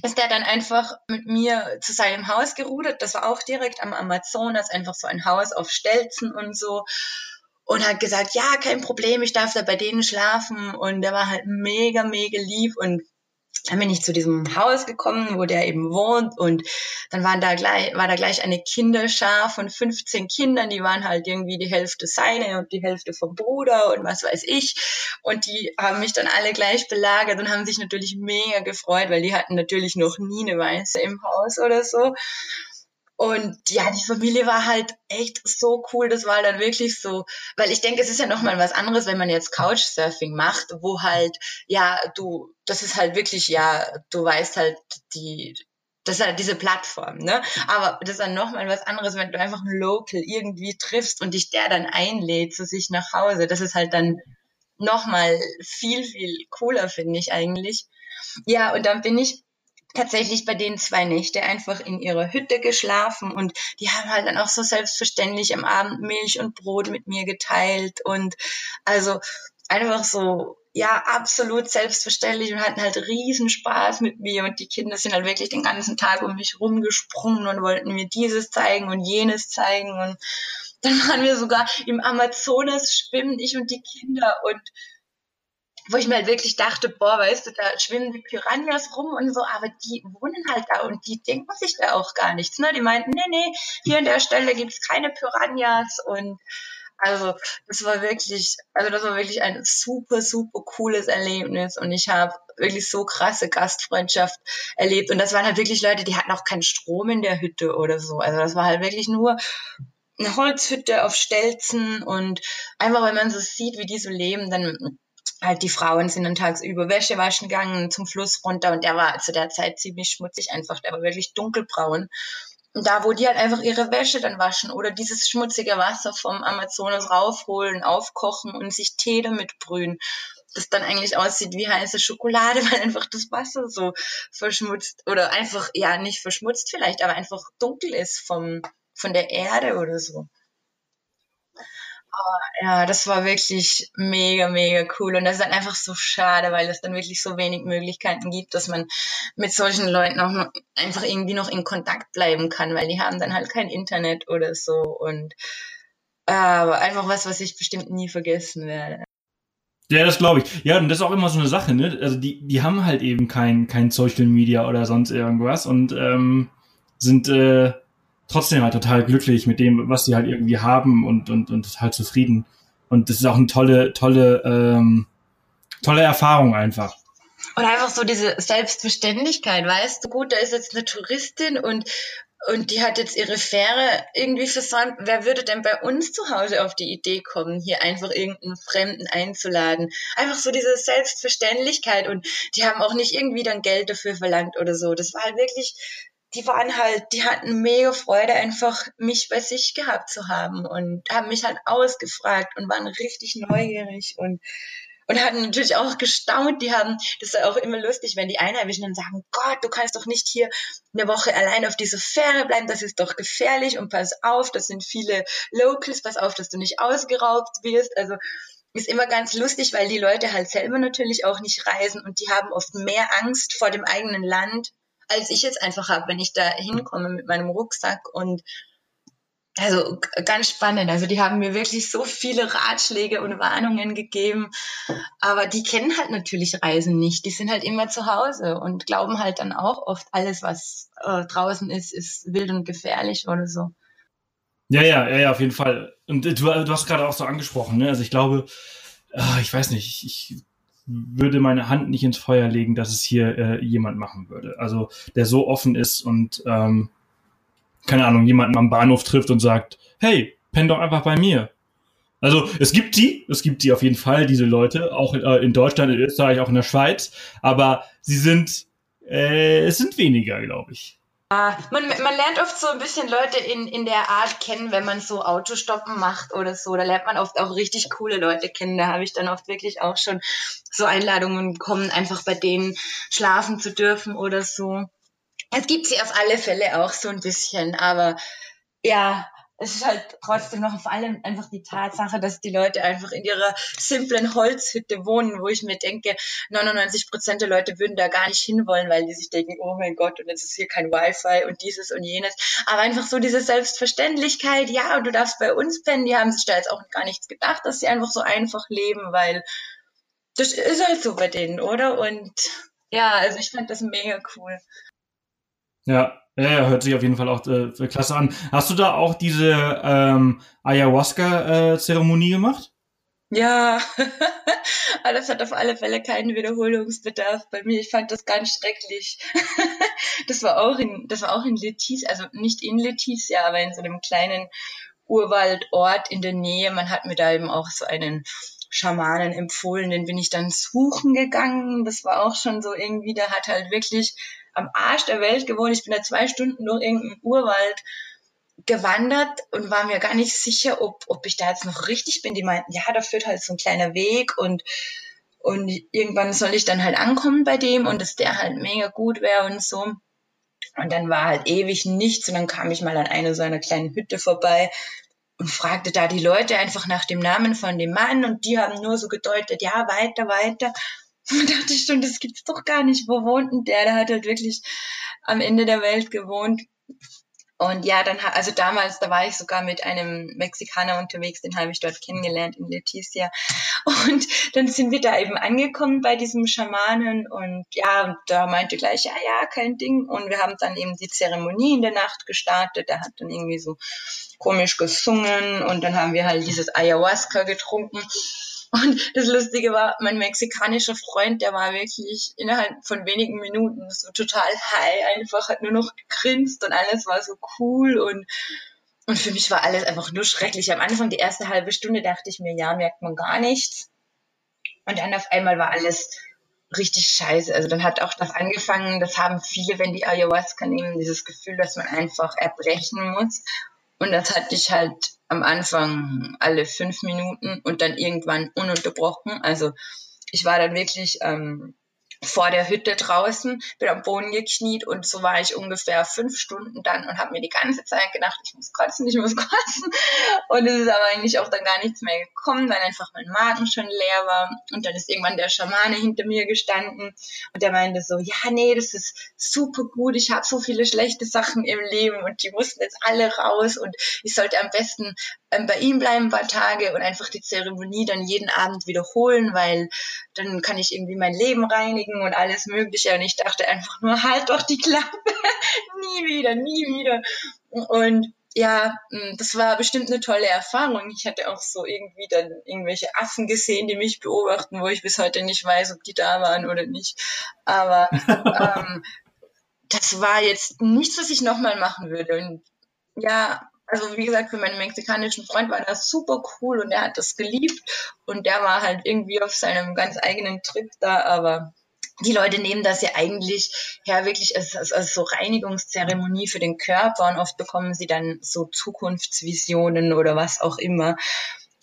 ist der dann einfach mit mir zu seinem Haus gerudert. Das war auch direkt am Amazonas, einfach so ein Haus auf Stelzen und so und hat gesagt, ja, kein Problem, ich darf da bei denen schlafen. Und der war halt mega, mega lieb und dann bin ich zu diesem Haus gekommen, wo der eben wohnt. Und dann waren da gleich, war da gleich eine Kinderschar von 15 Kindern, die waren halt irgendwie die Hälfte seine und die Hälfte vom Bruder und was weiß ich. Und die haben mich dann alle gleich belagert und haben sich natürlich mega gefreut, weil die hatten natürlich noch nie eine Weiße im Haus oder so und ja, die Familie war halt echt so cool. Das war dann wirklich so, weil ich denke, es ist ja nochmal was anderes, wenn man jetzt Couchsurfing macht, wo halt, ja, du, das ist halt wirklich, ja, du weißt halt die, das ist halt diese Plattform, ne? Aber das ist dann nochmal was anderes, wenn du einfach einen Local irgendwie triffst und dich der dann einlädt zu sich nach Hause. Das ist halt dann nochmal viel, viel cooler, finde ich eigentlich. Ja, und dann bin ich tatsächlich bei denen zwei Nächte einfach in ihrer Hütte geschlafen und die haben halt dann auch so selbstverständlich am Abend Milch und Brot mit mir geteilt und also einfach so ja, absolut selbstverständlich und hatten halt riesen Spaß mit mir und die Kinder sind halt wirklich den ganzen Tag um mich rumgesprungen und wollten mir dieses zeigen und jenes zeigen und dann waren wir sogar im Amazonas schwimmen, ich und die Kinder und wo ich mir halt wirklich dachte, boah, weißt du, da schwimmen die Piranhas rum und so, aber die wohnen halt da und die denken sich da auch gar nichts. Ne? Die meinten, nee, nee, hier an der Stelle gibt's keine Piranhas und also das war wirklich, also das war wirklich ein super, super cooles Erlebnis und ich habe wirklich so krasse Gastfreundschaft erlebt und das waren halt wirklich Leute, die hatten auch keinen Strom in der Hütte oder so. Also das war halt wirklich nur eine Holzhütte auf Stelzen und einfach, wenn man so sieht, wie die so leben, dann halt die Frauen sind dann tagsüber Wäsche waschen gegangen zum Fluss runter und der war zu der Zeit ziemlich schmutzig einfach, der war wirklich dunkelbraun. Und da, wo die halt einfach ihre Wäsche dann waschen oder dieses schmutzige Wasser vom Amazonas raufholen, aufkochen und sich Tee damit brühen, das dann eigentlich aussieht wie heiße Schokolade, (laughs) weil einfach das Wasser so verschmutzt oder einfach, ja, nicht verschmutzt vielleicht, aber einfach dunkel ist vom, von der Erde oder so ja, das war wirklich mega, mega cool. Und das ist dann einfach so schade, weil es dann wirklich so wenig Möglichkeiten gibt, dass man mit solchen Leuten auch einfach irgendwie noch in Kontakt bleiben kann, weil die haben dann halt kein Internet oder so. Und äh, einfach was, was ich bestimmt nie vergessen werde. Ja, das glaube ich. Ja, und das ist auch immer so eine Sache, ne? Also die, die haben halt eben kein, kein Social Media oder sonst irgendwas und ähm, sind äh, trotzdem halt total glücklich mit dem, was sie halt irgendwie haben und, und, und total zufrieden. Und das ist auch eine tolle, tolle, ähm, tolle Erfahrung einfach. Und einfach so diese Selbstverständlichkeit, weißt du, gut, da ist jetzt eine Touristin und, und die hat jetzt ihre Fähre irgendwie versäumt. Wer würde denn bei uns zu Hause auf die Idee kommen, hier einfach irgendeinen Fremden einzuladen? Einfach so diese Selbstverständlichkeit und die haben auch nicht irgendwie dann Geld dafür verlangt oder so. Das war halt wirklich die waren halt, die hatten mega Freude, einfach mich bei sich gehabt zu haben und haben mich halt ausgefragt und waren richtig neugierig und und hatten natürlich auch gestaunt. Die haben, das ist auch immer lustig, wenn die Einheimischen dann sagen, Gott, du kannst doch nicht hier eine Woche allein auf diese Fähre bleiben, das ist doch gefährlich und pass auf, das sind viele Locals, pass auf, dass du nicht ausgeraubt wirst. Also ist immer ganz lustig, weil die Leute halt selber natürlich auch nicht reisen und die haben oft mehr Angst vor dem eigenen Land als ich jetzt einfach habe, wenn ich da hinkomme mit meinem Rucksack und also ganz spannend. Also die haben mir wirklich so viele Ratschläge und Warnungen gegeben, aber die kennen halt natürlich Reisen nicht. Die sind halt immer zu Hause und glauben halt dann auch oft, alles, was äh, draußen ist, ist wild und gefährlich oder so. Ja, ja, ja, auf jeden Fall. Und du, du hast gerade auch so angesprochen, ne? Also ich glaube, äh, ich weiß nicht, ich würde meine Hand nicht ins Feuer legen, dass es hier äh, jemand machen würde. Also der so offen ist und ähm, keine Ahnung, jemanden am Bahnhof trifft und sagt, hey, penn doch einfach bei mir. Also es gibt die, es gibt die auf jeden Fall, diese Leute, auch äh, in Deutschland, in Österreich, auch in der Schweiz, aber sie sind, äh, es sind weniger, glaube ich. Ah, man, man lernt oft so ein bisschen Leute in, in der Art kennen, wenn man so Autostoppen macht oder so. Da lernt man oft auch richtig coole Leute kennen. Da habe ich dann oft wirklich auch schon so Einladungen bekommen, einfach bei denen schlafen zu dürfen oder so. Es gibt sie auf alle Fälle auch so ein bisschen, aber ja, es ist halt trotzdem noch vor allem einfach die Tatsache, dass die Leute einfach in ihrer simplen Holzhütte wohnen, wo ich mir denke, 99 Prozent der Leute würden da gar nicht hinwollen, weil die sich denken, oh mein Gott, und jetzt ist hier kein Wi-Fi und dieses und jenes. Aber einfach so diese Selbstverständlichkeit, ja, und du darfst bei uns pennen, die haben sich da jetzt auch gar nichts gedacht, dass sie einfach so einfach leben, weil das ist halt so bei denen, oder? Und ja, also ich fand das mega cool. Ja, ja, hört sich auf jeden Fall auch äh, klasse an. Hast du da auch diese ähm, Ayahuasca-Zeremonie äh, gemacht? Ja, (laughs) das hat auf alle Fälle keinen Wiederholungsbedarf bei mir. Ich fand das ganz schrecklich. (laughs) das war auch in, das war auch in Letizia, also nicht in Letizia, aber in so einem kleinen Urwaldort in der Nähe. Man hat mir da eben auch so einen Schamanen empfohlen, den bin ich dann suchen gegangen. Das war auch schon so irgendwie, der hat halt wirklich am Arsch der Welt gewohnt. Ich bin da zwei Stunden durch irgendeinen Urwald gewandert und war mir gar nicht sicher, ob, ob ich da jetzt noch richtig bin. Die meinten, ja, da führt halt so ein kleiner Weg und, und irgendwann soll ich dann halt ankommen bei dem und dass der halt mega gut wäre und so. Und dann war halt ewig nichts und dann kam ich mal an eine so einer kleinen Hütte vorbei und fragte da die Leute einfach nach dem Namen von dem Mann und die haben nur so gedeutet, ja, weiter, weiter. (laughs) Und dachte ich schon, das gibt's doch gar nicht. Wo wohnt denn der? Der hat halt wirklich am Ende der Welt gewohnt. Und ja, dann, also damals, da war ich sogar mit einem Mexikaner unterwegs, den habe ich dort kennengelernt in Leticia. Und dann sind wir da eben angekommen bei diesem Schamanen und ja, und da meinte gleich, ja, ja, kein Ding. Und wir haben dann eben die Zeremonie in der Nacht gestartet. Der hat dann irgendwie so komisch gesungen und dann haben wir halt dieses Ayahuasca getrunken. Und das Lustige war, mein mexikanischer Freund, der war wirklich innerhalb von wenigen Minuten so total high, einfach hat nur noch gegrinst und alles war so cool und und für mich war alles einfach nur schrecklich. Am Anfang, die erste halbe Stunde, dachte ich mir, ja, merkt man gar nichts. Und dann auf einmal war alles richtig scheiße. Also dann hat auch das angefangen, das haben viele, wenn die Ayahuasca nehmen, dieses Gefühl, dass man einfach erbrechen muss. Und das hatte ich halt am Anfang alle fünf Minuten und dann irgendwann ununterbrochen. Also ich war dann wirklich ähm, vor der Hütte draußen, bin am Boden gekniet und so war ich ungefähr fünf Stunden dann und habe mir die ganze Zeit gedacht, ich muss kotzen, ich muss (laughs) kotzen. Und es ist aber eigentlich auch dann gar nichts mehr gekommen, weil einfach mein Magen schon leer war. Und dann ist irgendwann der Schamane hinter mir gestanden und der meinte so, ja, nee, das ist super gut, ich habe so viele schlechte Sachen im Leben und die mussten jetzt alle raus und ich sollte am besten ähm, bei ihm bleiben ein paar Tage und einfach die Zeremonie dann jeden Abend wiederholen, weil dann kann ich irgendwie mein Leben reinigen und alles Mögliche. Und ich dachte einfach nur, halt doch die Klappe, (laughs) nie wieder, nie wieder. Und ja, hm, das war bestimmt eine tolle Erfahrung. Ich hatte auch so irgendwie dann irgendwelche Affen gesehen, die mich beobachten, wo ich bis heute nicht weiß, ob die da waren oder nicht. Aber (laughs) ähm, das war jetzt nichts, was ich nochmal machen würde. Und ja, also wie gesagt, für meinen mexikanischen Freund war das super cool und er hat das geliebt und der war halt irgendwie auf seinem ganz eigenen Trip da, aber die Leute nehmen das ja eigentlich her wirklich als, als, als so Reinigungszeremonie für den Körper und oft bekommen sie dann so Zukunftsvisionen oder was auch immer.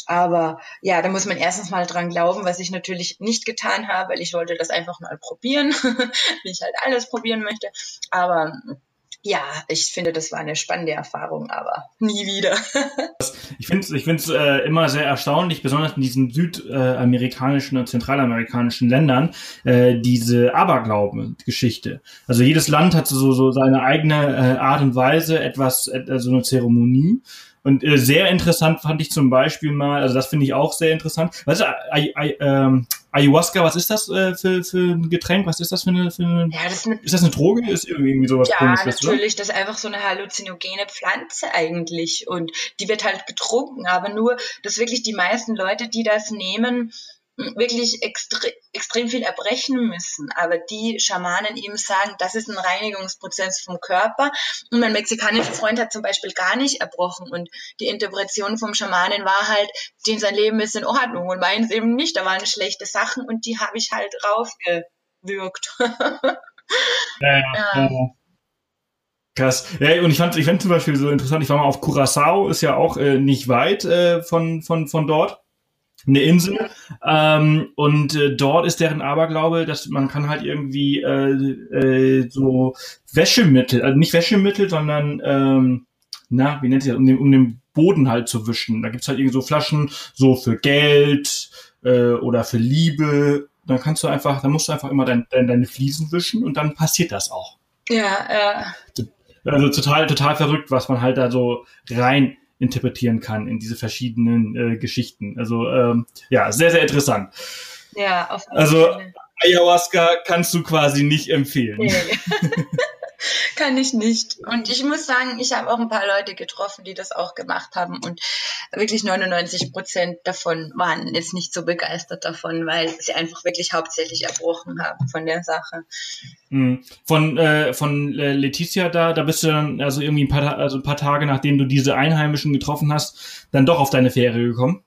Aber ja, da muss man erstens mal dran glauben, was ich natürlich nicht getan habe, weil ich wollte das einfach mal probieren, (laughs) wie ich halt alles probieren möchte. Aber ja, ich finde, das war eine spannende Erfahrung, aber nie wieder. (laughs) ich finde es ich find's, äh, immer sehr erstaunlich, besonders in diesen südamerikanischen und zentralamerikanischen Ländern, äh, diese Aberglauben-Geschichte. Also jedes Land hat so, so seine eigene äh, Art und Weise, etwas, äh, so eine Zeremonie. Und äh, sehr interessant fand ich zum Beispiel mal, also das finde ich auch sehr interessant. Weißt du, I, I, ähm, Ayahuasca, was ist das äh, für, für ein Getränk? Was ist das für eine, für eine ja, das ist, eine, ist das eine Droge? Ist irgendwie sowas Ja, komisches, natürlich, das ist einfach so eine halluzinogene Pflanze eigentlich und die wird halt getrunken, aber nur, dass wirklich die meisten Leute, die das nehmen, wirklich extre extrem viel erbrechen müssen. Aber die Schamanen eben sagen, das ist ein Reinigungsprozess vom Körper. Und mein mexikanischer Freund hat zum Beispiel gar nicht erbrochen. Und die Interpretation vom Schamanen war halt, den sein Leben ist in Ordnung und meins eben nicht. Da waren schlechte Sachen und die habe ich halt rausgewürgt. (laughs) ja, ja. ja. Krass. Ja, und ich fand, ich fand zum Beispiel so interessant, ich war mal auf Curacao, ist ja auch äh, nicht weit äh, von, von, von dort eine Insel ähm, und äh, dort ist deren Aberglaube, dass man kann halt irgendwie äh, äh, so Wäschemittel, also nicht Wäschemittel, sondern ähm, na, wie nennt sich das, um den, um den Boden halt zu wischen. Da gibt's halt irgendwie so Flaschen, so für Geld äh, oder für Liebe. Dann kannst du einfach, dann musst du einfach immer dein, dein, deine Fliesen wischen und dann passiert das auch. Ja, ja. Also total, total verrückt, was man halt da so rein interpretieren kann in diese verschiedenen äh, Geschichten. Also ähm, ja, sehr, sehr interessant. Ja, auf jeden Also Fall. Ayahuasca kannst du quasi nicht empfehlen. Nee. (laughs) (laughs) kann ich nicht. Und ich muss sagen, ich habe auch ein paar Leute getroffen, die das auch gemacht haben und wirklich 99 Prozent davon waren jetzt nicht so begeistert davon, weil sie einfach wirklich hauptsächlich erbrochen haben von der Sache. Hm. Von, äh, von äh, Letizia da, da bist du dann also irgendwie ein paar, also ein paar Tage, nachdem du diese Einheimischen getroffen hast, dann doch auf deine Fähre gekommen?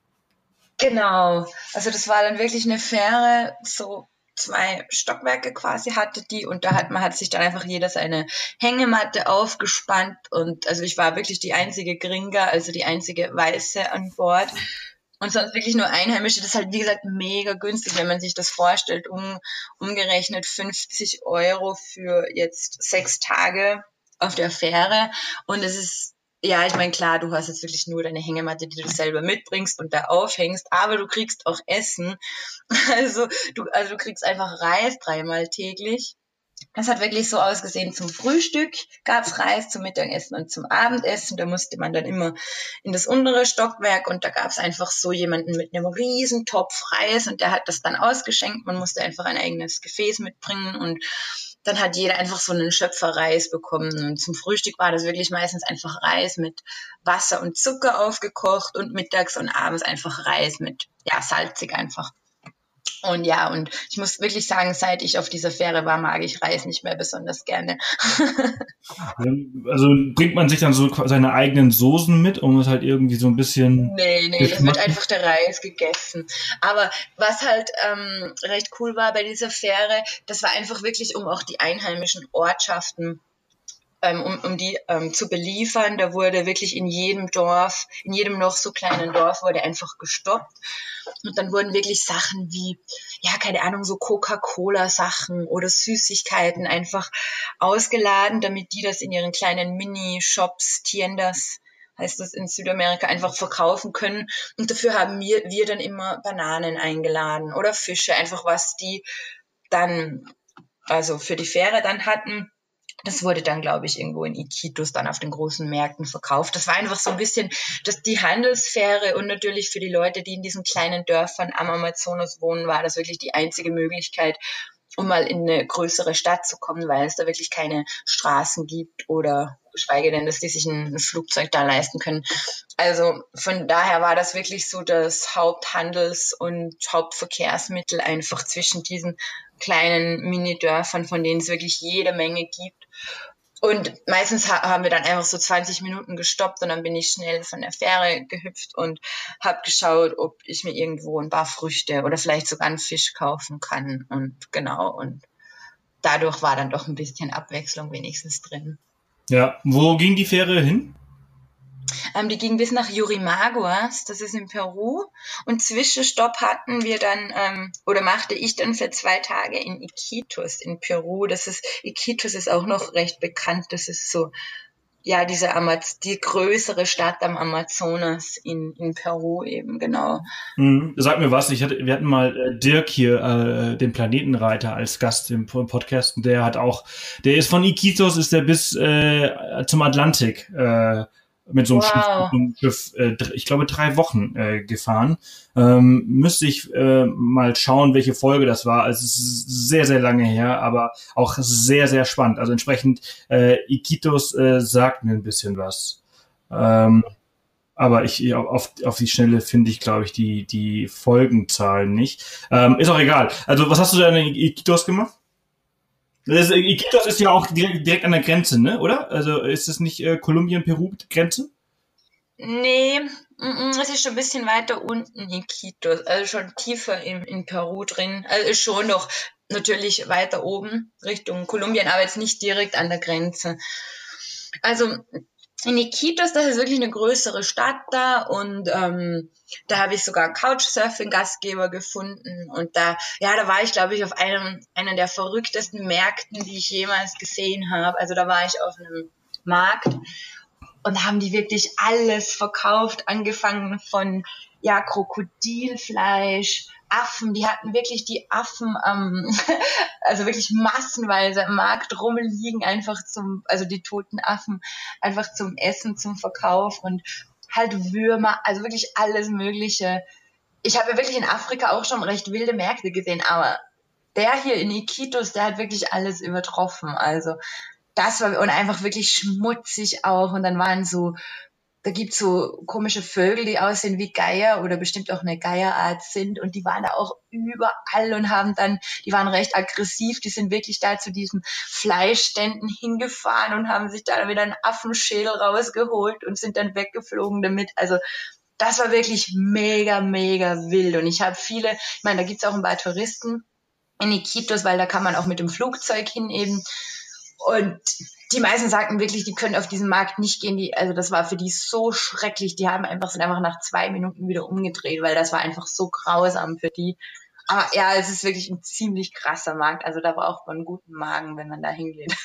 Genau. Also das war dann wirklich eine Fähre, so zwei Stockwerke quasi hatte die und da hat man hat sich dann einfach jeder seine Hängematte aufgespannt und also ich war wirklich die einzige Gringa, also die einzige Weiße an Bord und sonst wirklich nur Einheimische. Das ist halt wie gesagt mega günstig, wenn man sich das vorstellt, um umgerechnet 50 Euro für jetzt sechs Tage auf der Fähre und es ist ja, ich meine, klar, du hast jetzt wirklich nur deine Hängematte, die du selber mitbringst und da aufhängst, aber du kriegst auch Essen. (laughs) Also du, also du kriegst einfach Reis dreimal täglich. Das hat wirklich so ausgesehen. Zum Frühstück gab's Reis, zum Mittagessen und zum Abendessen. Da musste man dann immer in das untere Stockwerk und da gab's einfach so jemanden mit einem riesen Topf Reis und der hat das dann ausgeschenkt. Man musste einfach ein eigenes Gefäß mitbringen und dann hat jeder einfach so einen Schöpferreis bekommen. Und zum Frühstück war das wirklich meistens einfach Reis mit Wasser und Zucker aufgekocht und mittags und abends einfach Reis mit, ja, salzig einfach. Und ja, und ich muss wirklich sagen, seit ich auf dieser Fähre war, mag ich Reis nicht mehr besonders gerne. (laughs) also bringt man sich dann so seine eigenen Soßen mit, um es halt irgendwie so ein bisschen. Nee, nee, das wird einfach der Reis gegessen. Aber was halt ähm, recht cool war bei dieser Fähre, das war einfach wirklich, um auch die einheimischen Ortschaften ähm, um, um die ähm, zu beliefern. Da wurde wirklich in jedem Dorf, in jedem noch so kleinen Dorf wurde einfach gestoppt. Und dann wurden wirklich Sachen wie, ja, keine Ahnung, so Coca-Cola-Sachen oder Süßigkeiten einfach ausgeladen, damit die das in ihren kleinen Mini-Shops, Tiendas, heißt das in Südamerika, einfach verkaufen können. Und dafür haben wir, wir dann immer Bananen eingeladen oder Fische, einfach was die dann, also für die Fähre dann hatten das wurde dann, glaube ich, irgendwo in Iquitos dann auf den großen Märkten verkauft. Das war einfach so ein bisschen dass die Handelssphäre und natürlich für die Leute, die in diesen kleinen Dörfern am Amazonas wohnen, war das wirklich die einzige Möglichkeit, um mal in eine größere Stadt zu kommen, weil es da wirklich keine Straßen gibt oder geschweige denn, dass die sich ein Flugzeug da leisten können. Also von daher war das wirklich so das Haupthandels- und Hauptverkehrsmittel einfach zwischen diesen kleinen Mini-Dörfern, von denen es wirklich jede Menge gibt. Und meistens ha haben wir dann einfach so 20 Minuten gestoppt und dann bin ich schnell von der Fähre gehüpft und habe geschaut, ob ich mir irgendwo ein paar Früchte oder vielleicht sogar einen Fisch kaufen kann. Und genau, und dadurch war dann doch ein bisschen Abwechslung wenigstens drin. Ja, wo ging die Fähre hin? Ähm, die ging bis nach Yurimaguas, das ist in Peru. Und Zwischenstopp hatten wir dann, ähm, oder machte ich dann für zwei Tage in Iquitos in Peru. Das ist, Iquitos ist auch noch recht bekannt. Das ist so, ja, diese Amaz die größere Stadt am Amazonas in, in Peru eben, genau. Mhm. Sag mir was, ich hatte, wir hatten mal äh, Dirk hier, äh, den Planetenreiter, als Gast im Podcast. Der hat auch, der ist von Iquitos, ist der bis äh, zum Atlantik äh, mit so einem wow. Schiff, äh, ich glaube, drei Wochen äh, gefahren. Ähm, müsste ich äh, mal schauen, welche Folge das war. Also es ist sehr, sehr lange her, aber auch sehr, sehr spannend. Also entsprechend, äh, Iquitos äh, sagt mir ein bisschen was. Ähm, aber ich auf, auf die Schnelle finde ich, glaube ich, die, die Folgenzahlen nicht. Ähm, ist auch egal. Also, was hast du da in Iquitos gemacht? Das, Iquitos ist ja auch direkt, direkt an der Grenze, ne? Oder? Also ist das nicht äh, Kolumbien-Peru-Grenze? Nee, es ist schon ein bisschen weiter unten in Iquitos, also schon tiefer in, in Peru drin. Also ist schon noch natürlich weiter oben Richtung Kolumbien, aber jetzt nicht direkt an der Grenze. Also in Iquitos, das ist wirklich eine größere Stadt da und ähm, da habe ich sogar Couchsurfing-Gastgeber gefunden und da, ja, da war ich, glaube ich, auf einem, einer der verrücktesten Märkten, die ich jemals gesehen habe. Also da war ich auf einem Markt und haben die wirklich alles verkauft, angefangen von, ja, Krokodilfleisch, Affen, die hatten wirklich die Affen, ähm, (laughs) also wirklich massenweise im Markt rumliegen, einfach zum, also die toten Affen, einfach zum Essen, zum Verkauf und halt Würmer, also wirklich alles Mögliche. Ich habe ja wirklich in Afrika auch schon recht wilde Märkte gesehen, aber der hier in Iquitos, der hat wirklich alles übertroffen. Also das war und einfach wirklich schmutzig auch und dann waren so da gibt's so komische Vögel, die aussehen wie Geier oder bestimmt auch eine Geierart sind. Und die waren da auch überall und haben dann, die waren recht aggressiv, die sind wirklich da zu diesen Fleischständen hingefahren und haben sich da wieder einen Affenschädel rausgeholt und sind dann weggeflogen damit. Also das war wirklich mega, mega wild. Und ich habe viele, ich meine, da gibt's auch ein paar Touristen in Iquitos, weil da kann man auch mit dem Flugzeug hin eben. Und die meisten sagten wirklich, die können auf diesen Markt nicht gehen. Die, also das war für die so schrecklich. Die haben einfach sind einfach nach zwei Minuten wieder umgedreht, weil das war einfach so grausam für die. Aber ja, es ist wirklich ein ziemlich krasser Markt. Also da braucht man einen guten Magen, wenn man da hingeht. (laughs)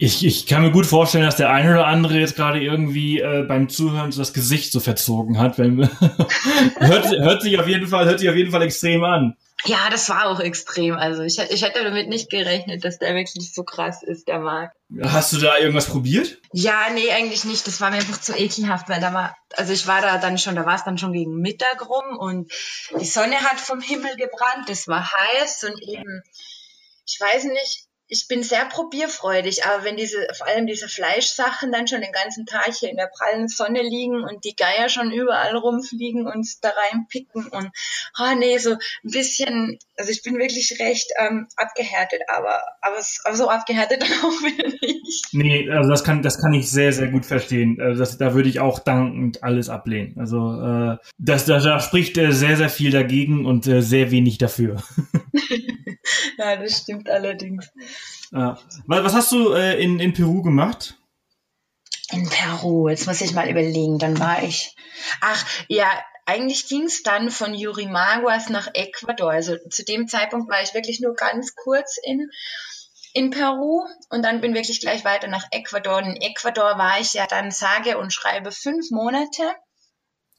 Ich, ich kann mir gut vorstellen, dass der eine oder andere jetzt gerade irgendwie äh, beim Zuhören das Gesicht so verzogen hat. Wenn, (laughs) hört, hört sich auf jeden Fall, hört sich auf jeden Fall extrem an. Ja, das war auch extrem. Also ich, ich hätte damit nicht gerechnet, dass der wirklich so krass ist, der Markt. Hast du da irgendwas probiert? Ja, nee, eigentlich nicht. Das war mir einfach zu ekelhaft, weil da war, also ich war da dann schon, da war es dann schon gegen Mittag rum und die Sonne hat vom Himmel gebrannt, es war heiß und eben, ich weiß nicht, ich bin sehr probierfreudig, aber wenn diese, vor allem diese Fleischsachen dann schon den ganzen Tag hier in der prallen Sonne liegen und die Geier schon überall rumfliegen und da reinpicken und, oh nee, so ein bisschen, also ich bin wirklich recht ähm, abgehärtet, aber, aber, aber so abgehärtet (laughs) auch wieder nicht. Nee, also das kann, das kann ich sehr, sehr gut verstehen. Also das, da würde ich auch dankend alles ablehnen. Also äh, das, da, da spricht äh, sehr, sehr viel dagegen und äh, sehr wenig dafür. (laughs) (laughs) ja, das stimmt allerdings. Ja. Was hast du äh, in, in Peru gemacht? In Peru, jetzt muss ich mal überlegen, dann war ich. Ach, ja, eigentlich ging es dann von Yurimaguas nach Ecuador. Also zu dem Zeitpunkt war ich wirklich nur ganz kurz in, in Peru und dann bin wirklich gleich weiter nach Ecuador. In Ecuador war ich ja dann sage und schreibe fünf Monate.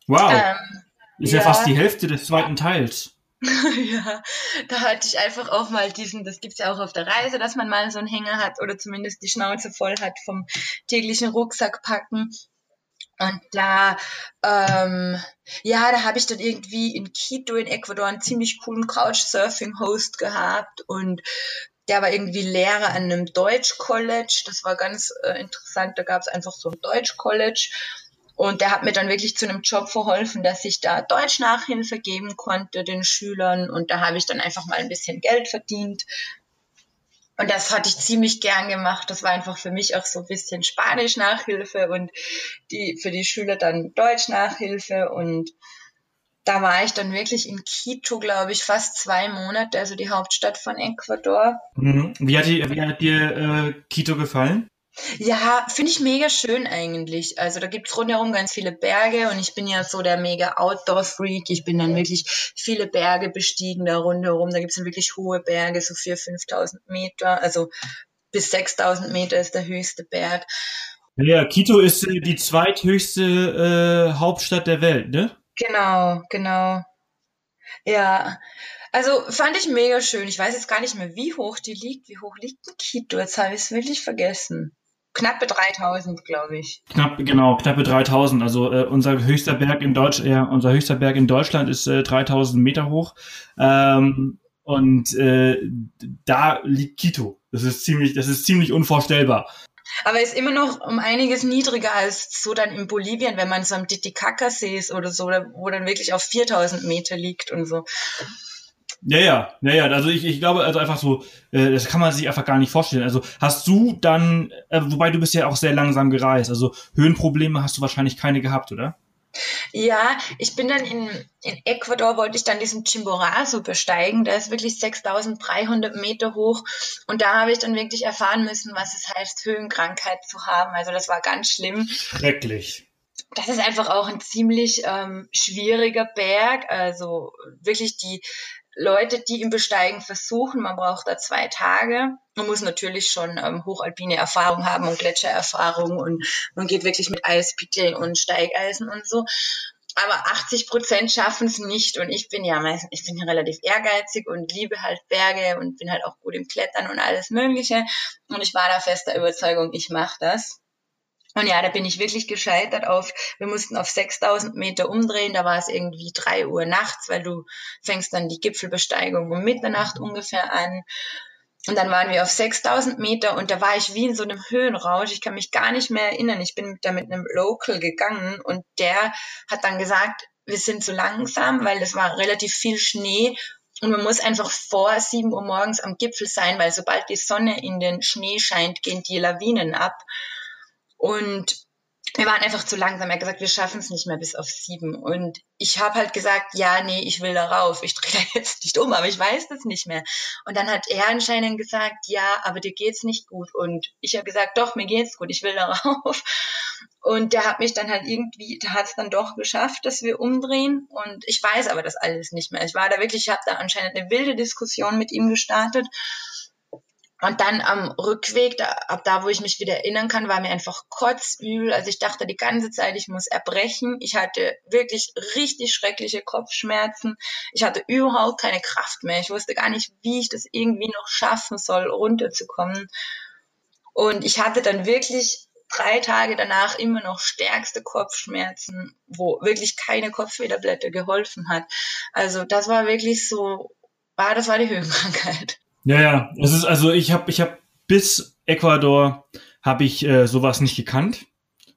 Wow. Ähm, ist ja, ja fast die Hälfte des zweiten Teils. (laughs) ja, da hatte ich einfach auch mal diesen, das gibt's ja auch auf der Reise, dass man mal so einen Hänger hat oder zumindest die Schnauze voll hat vom täglichen Rucksack packen. Und da, ähm, ja, da habe ich dann irgendwie in Quito in Ecuador einen ziemlich coolen Couchsurfing-Host gehabt und der war irgendwie Lehrer an einem Deutsch-College. Das war ganz äh, interessant. Da gab es einfach so ein Deutsch-College und der hat mir dann wirklich zu einem Job verholfen, dass ich da Deutsch-Nachhilfe geben konnte den Schülern. Und da habe ich dann einfach mal ein bisschen Geld verdient. Und das hatte ich ziemlich gern gemacht. Das war einfach für mich auch so ein bisschen Spanisch-Nachhilfe und die, für die Schüler dann Deutsch-Nachhilfe. Und da war ich dann wirklich in Quito, glaube ich, fast zwei Monate, also die Hauptstadt von Ecuador. Mhm. Wie hat dir, wie hat dir äh, Quito gefallen? Ja, finde ich mega schön eigentlich. Also da gibt's rundherum ganz viele Berge und ich bin ja so der mega Outdoor-Freak. Ich bin dann wirklich viele Berge bestiegen da rundherum. Da gibt's dann wirklich hohe Berge, so 4.000, 5.000 Meter. Also bis 6.000 Meter ist der höchste Berg. Ja, Quito ist äh, die zweithöchste äh, Hauptstadt der Welt, ne? Genau, genau. Ja, also fand ich mega schön. Ich weiß jetzt gar nicht mehr, wie hoch die liegt. Wie hoch liegt denn Quito? Jetzt habe ich es wirklich vergessen knappe 3000, glaube ich. Knapp, genau, knappe 3000. Also äh, unser höchster Berg in Deutsch, äh, unser höchster Berg in Deutschland ist äh, 3000 Meter hoch. Ähm, und äh, da liegt Quito. Das ist ziemlich, das ist ziemlich unvorstellbar. Aber ist immer noch um einiges niedriger als so dann in Bolivien, wenn man so am Titicaca-See ist oder so, wo dann wirklich auf 4000 Meter liegt und so. Ja, ja, ja, ja. Also ich, ich glaube, also einfach so, äh, das kann man sich einfach gar nicht vorstellen. Also hast du dann, äh, wobei du bist ja auch sehr langsam gereist, also Höhenprobleme hast du wahrscheinlich keine gehabt, oder? Ja, ich bin dann in, in Ecuador, wollte ich dann diesen Chimborazo besteigen. Der ist wirklich 6300 Meter hoch. Und da habe ich dann wirklich erfahren müssen, was es heißt, Höhenkrankheit zu haben. Also das war ganz schlimm. Schrecklich. Das ist einfach auch ein ziemlich ähm, schwieriger Berg. Also wirklich die Leute, die ihn besteigen, versuchen. Man braucht da zwei Tage. Man muss natürlich schon ähm, hochalpine Erfahrung haben und Gletschererfahrung und man geht wirklich mit Eispickeln und Steigeisen und so. Aber 80 Prozent schaffen es nicht und ich bin ja meistens, ich bin ja relativ ehrgeizig und liebe halt Berge und bin halt auch gut im Klettern und alles Mögliche. Und ich war da fester Überzeugung, ich mache das. Und ja, da bin ich wirklich gescheitert auf, wir mussten auf 6000 Meter umdrehen, da war es irgendwie drei Uhr nachts, weil du fängst dann die Gipfelbesteigung um Mitternacht ungefähr an. Und dann waren wir auf 6000 Meter und da war ich wie in so einem Höhenrausch. Ich kann mich gar nicht mehr erinnern. Ich bin da mit einem Local gegangen und der hat dann gesagt, wir sind zu langsam, weil es war relativ viel Schnee und man muss einfach vor 7 Uhr morgens am Gipfel sein, weil sobald die Sonne in den Schnee scheint, gehen die Lawinen ab. Und wir waren einfach zu langsam. Er hat gesagt, wir schaffen es nicht mehr bis auf sieben. Und ich habe halt gesagt, ja, nee, ich will da rauf. Ich drehe da jetzt nicht um, aber ich weiß das nicht mehr. Und dann hat er anscheinend gesagt, ja, aber dir geht's nicht gut. Und ich habe gesagt, doch, mir geht's gut, ich will da (laughs) rauf. Und der hat mich dann halt irgendwie, der hat es dann doch geschafft, dass wir umdrehen. Und ich weiß aber das alles nicht mehr. Ich war da wirklich, ich habe da anscheinend eine wilde Diskussion mit ihm gestartet. Und dann am Rückweg, da, ab da, wo ich mich wieder erinnern kann, war mir einfach kotzübel. Also ich dachte die ganze Zeit, ich muss erbrechen. Ich hatte wirklich richtig schreckliche Kopfschmerzen. Ich hatte überhaupt keine Kraft mehr. Ich wusste gar nicht, wie ich das irgendwie noch schaffen soll, runterzukommen. Und ich hatte dann wirklich drei Tage danach immer noch stärkste Kopfschmerzen, wo wirklich keine Kopfwederblätter geholfen hat. Also das war wirklich so, war, das war die Höhenkrankheit. Ja, ja. Es ist also ich habe ich habe bis Ecuador habe ich äh, sowas nicht gekannt.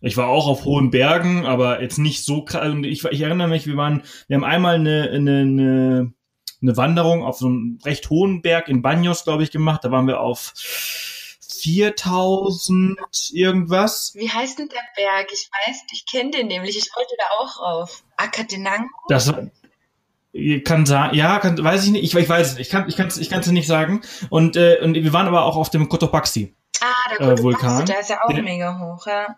Ich war auch auf hohen Bergen, aber jetzt nicht so krass. Also ich, ich erinnere mich, wir waren, wir haben einmal eine, eine, eine, eine Wanderung auf so einem recht hohen Berg in Banos, glaube ich, gemacht. Da waren wir auf 4000 irgendwas. Wie heißt denn der Berg? Ich weiß, ich kenne den nämlich. Ich wollte da auch rauf. Akatenango? Das, kann sagen, ja, kann, weiß ich nicht, ich, ich weiß es nicht, ich kann, ich kann es ich kann's nicht sagen. Und, äh, und wir waren aber auch auf dem Cotopaxi. Ah, der äh, Vulkan. der ist ja auch der, mega hoch, ja.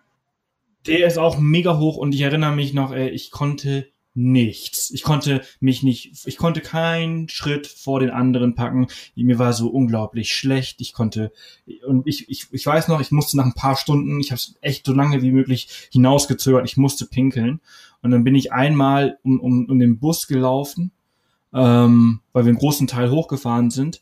Der ist auch mega hoch und ich erinnere mich noch, äh, ich konnte nichts. Ich konnte mich nicht, ich konnte keinen Schritt vor den anderen packen. Mir war so unglaublich schlecht. Ich konnte, und ich, ich, ich weiß noch, ich musste nach ein paar Stunden, ich habe es echt so lange wie möglich hinausgezögert, ich musste pinkeln. Und dann bin ich einmal um, um, um den Bus gelaufen, ähm, weil wir einen großen Teil hochgefahren sind.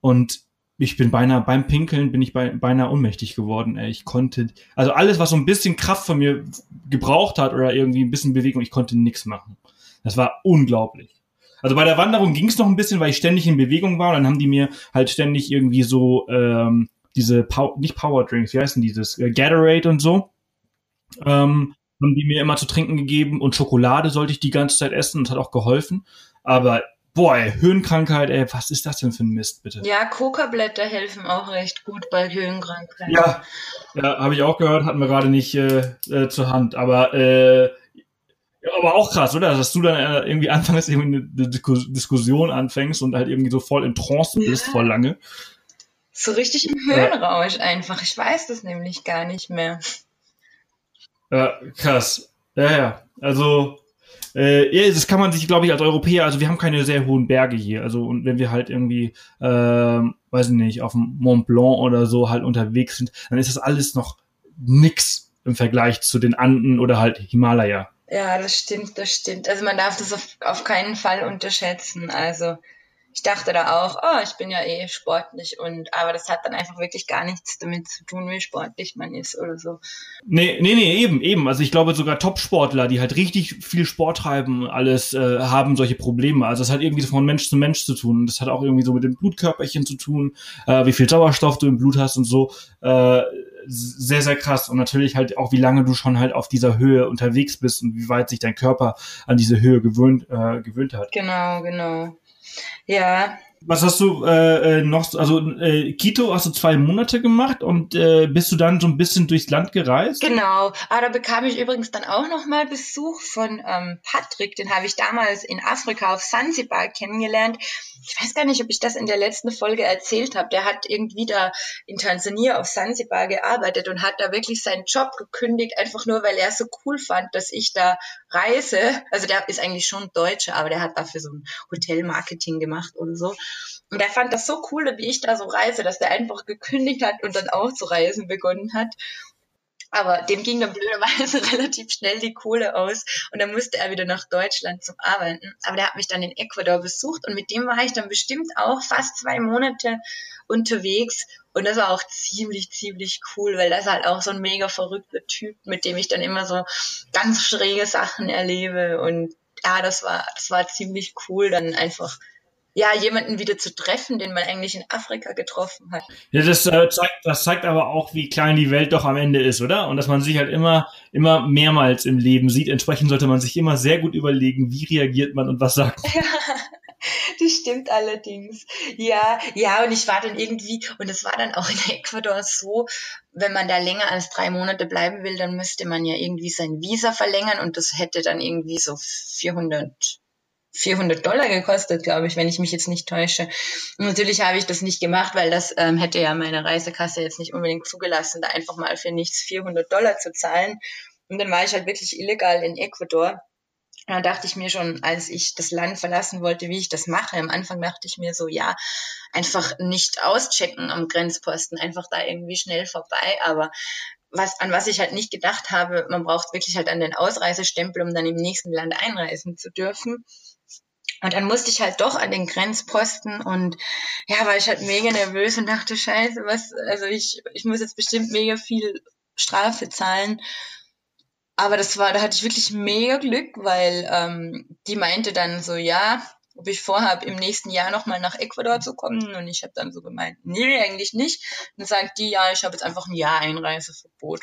Und ich bin beinahe beim Pinkeln bin ich beinahe ohnmächtig geworden. Ey. Ich konnte, also alles, was so ein bisschen Kraft von mir gebraucht hat oder irgendwie ein bisschen Bewegung, ich konnte nichts machen. Das war unglaublich. Also bei der Wanderung ging es noch ein bisschen, weil ich ständig in Bewegung war. Und dann haben die mir halt ständig irgendwie so ähm, diese Pow nicht Power Drinks, wie heißen dieses äh, Gatorade und so. Ähm, haben die mir immer zu trinken gegeben und Schokolade sollte ich die ganze Zeit essen und hat auch geholfen. Aber boah, ey, Höhenkrankheit, ey, was ist das denn für ein Mist, bitte? Ja, Kokablätter helfen auch recht gut bei Höhenkrankheit. Ja, ja habe ich auch gehört, hatten wir gerade nicht äh, äh, zur Hand. Aber äh, ja, aber auch krass, oder? Dass du dann äh, irgendwie anfängst, irgendwie eine Diskussion anfängst und halt irgendwie so voll in Trance bist, ja. voll lange. So richtig im Höhenrausch ja. einfach. Ich weiß das nämlich gar nicht mehr. Ja, krass. Ja, ja. Also, äh, ja, das kann man sich, glaube ich, als Europäer, also wir haben keine sehr hohen Berge hier. Also, und wenn wir halt irgendwie, äh, weiß ich nicht, auf dem Mont Blanc oder so halt unterwegs sind, dann ist das alles noch nix im Vergleich zu den Anden oder halt Himalaya. Ja, das stimmt, das stimmt. Also man darf das auf, auf keinen Fall unterschätzen. Also ich dachte da auch, oh, ich bin ja eh sportlich und aber das hat dann einfach wirklich gar nichts damit zu tun, wie sportlich man ist oder so. Nee, nee, nee, eben, eben. Also ich glaube sogar Top-Sportler, die halt richtig viel Sport treiben, alles äh, haben solche Probleme. Also es hat irgendwie so von Mensch zu Mensch zu tun. Und das hat auch irgendwie so mit dem Blutkörperchen zu tun, äh, wie viel Sauerstoff du im Blut hast und so. Äh, sehr, sehr krass. Und natürlich halt auch, wie lange du schon halt auf dieser Höhe unterwegs bist und wie weit sich dein Körper an diese Höhe gewöhnt, äh, gewöhnt hat. Genau, genau. Ja, was hast du äh, äh, noch, also äh, Quito hast du zwei Monate gemacht und äh, bist du dann so ein bisschen durchs Land gereist? Genau, aber da bekam ich übrigens dann auch nochmal Besuch von ähm, Patrick, den habe ich damals in Afrika auf Sansibar kennengelernt. Ich weiß gar nicht, ob ich das in der letzten Folge erzählt habe. Der hat irgendwie da in Tansania auf Sansibar gearbeitet und hat da wirklich seinen Job gekündigt, einfach nur, weil er so cool fand, dass ich da reise. Also der ist eigentlich schon Deutscher, aber der hat dafür so ein Hotelmarketing gemacht oder so. Und er fand das so cool, wie ich da so reise, dass der einfach gekündigt hat und dann auch zu reisen begonnen hat. Aber dem ging dann blöderweise (laughs) relativ schnell die Kohle aus und dann musste er wieder nach Deutschland zum Arbeiten. Aber der hat mich dann in Ecuador besucht und mit dem war ich dann bestimmt auch fast zwei Monate unterwegs und das war auch ziemlich, ziemlich cool, weil das halt auch so ein mega verrückter Typ, mit dem ich dann immer so ganz schräge Sachen erlebe und ja, das war, das war ziemlich cool, dann einfach ja, jemanden wieder zu treffen, den man eigentlich in Afrika getroffen hat. Ja, das, äh, zeigt, das zeigt aber auch, wie klein die Welt doch am Ende ist, oder? Und dass man sich halt immer, immer mehrmals im Leben sieht. Entsprechend sollte man sich immer sehr gut überlegen, wie reagiert man und was sagt man. Ja, (laughs) das stimmt allerdings. Ja, ja, und ich war dann irgendwie, und es war dann auch in Ecuador so, wenn man da länger als drei Monate bleiben will, dann müsste man ja irgendwie sein Visa verlängern und das hätte dann irgendwie so 400 400 Dollar gekostet, glaube ich, wenn ich mich jetzt nicht täusche. Und natürlich habe ich das nicht gemacht, weil das ähm, hätte ja meine Reisekasse jetzt nicht unbedingt zugelassen, da einfach mal für nichts 400 Dollar zu zahlen. Und dann war ich halt wirklich illegal in Ecuador. Dann dachte ich mir schon, als ich das Land verlassen wollte, wie ich das mache. Am Anfang dachte ich mir so, ja, einfach nicht auschecken am Grenzposten, einfach da irgendwie schnell vorbei. Aber was, an was ich halt nicht gedacht habe, man braucht wirklich halt an den Ausreisestempel, um dann im nächsten Land einreisen zu dürfen. Und dann musste ich halt doch an den Grenzposten und ja, war ich halt mega nervös und dachte, scheiße, was, also ich, ich muss jetzt bestimmt mega viel Strafe zahlen. Aber das war, da hatte ich wirklich mega Glück, weil ähm, die meinte dann so, ja, ob ich vorhabe, im nächsten Jahr nochmal nach Ecuador zu kommen. Und ich habe dann so gemeint, nee, eigentlich nicht. Und dann sagt die, ja, ich habe jetzt einfach ein Jahr Einreiseverbot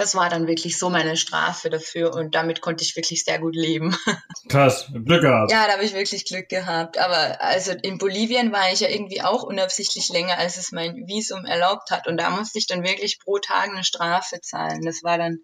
das war dann wirklich so meine Strafe dafür und damit konnte ich wirklich sehr gut leben. (laughs) Krass, Glück gehabt. Ja, da habe ich wirklich Glück gehabt. Aber also in Bolivien war ich ja irgendwie auch unabsichtlich länger, als es mein Visum erlaubt hat. Und da musste ich dann wirklich pro Tag eine Strafe zahlen. Das war dann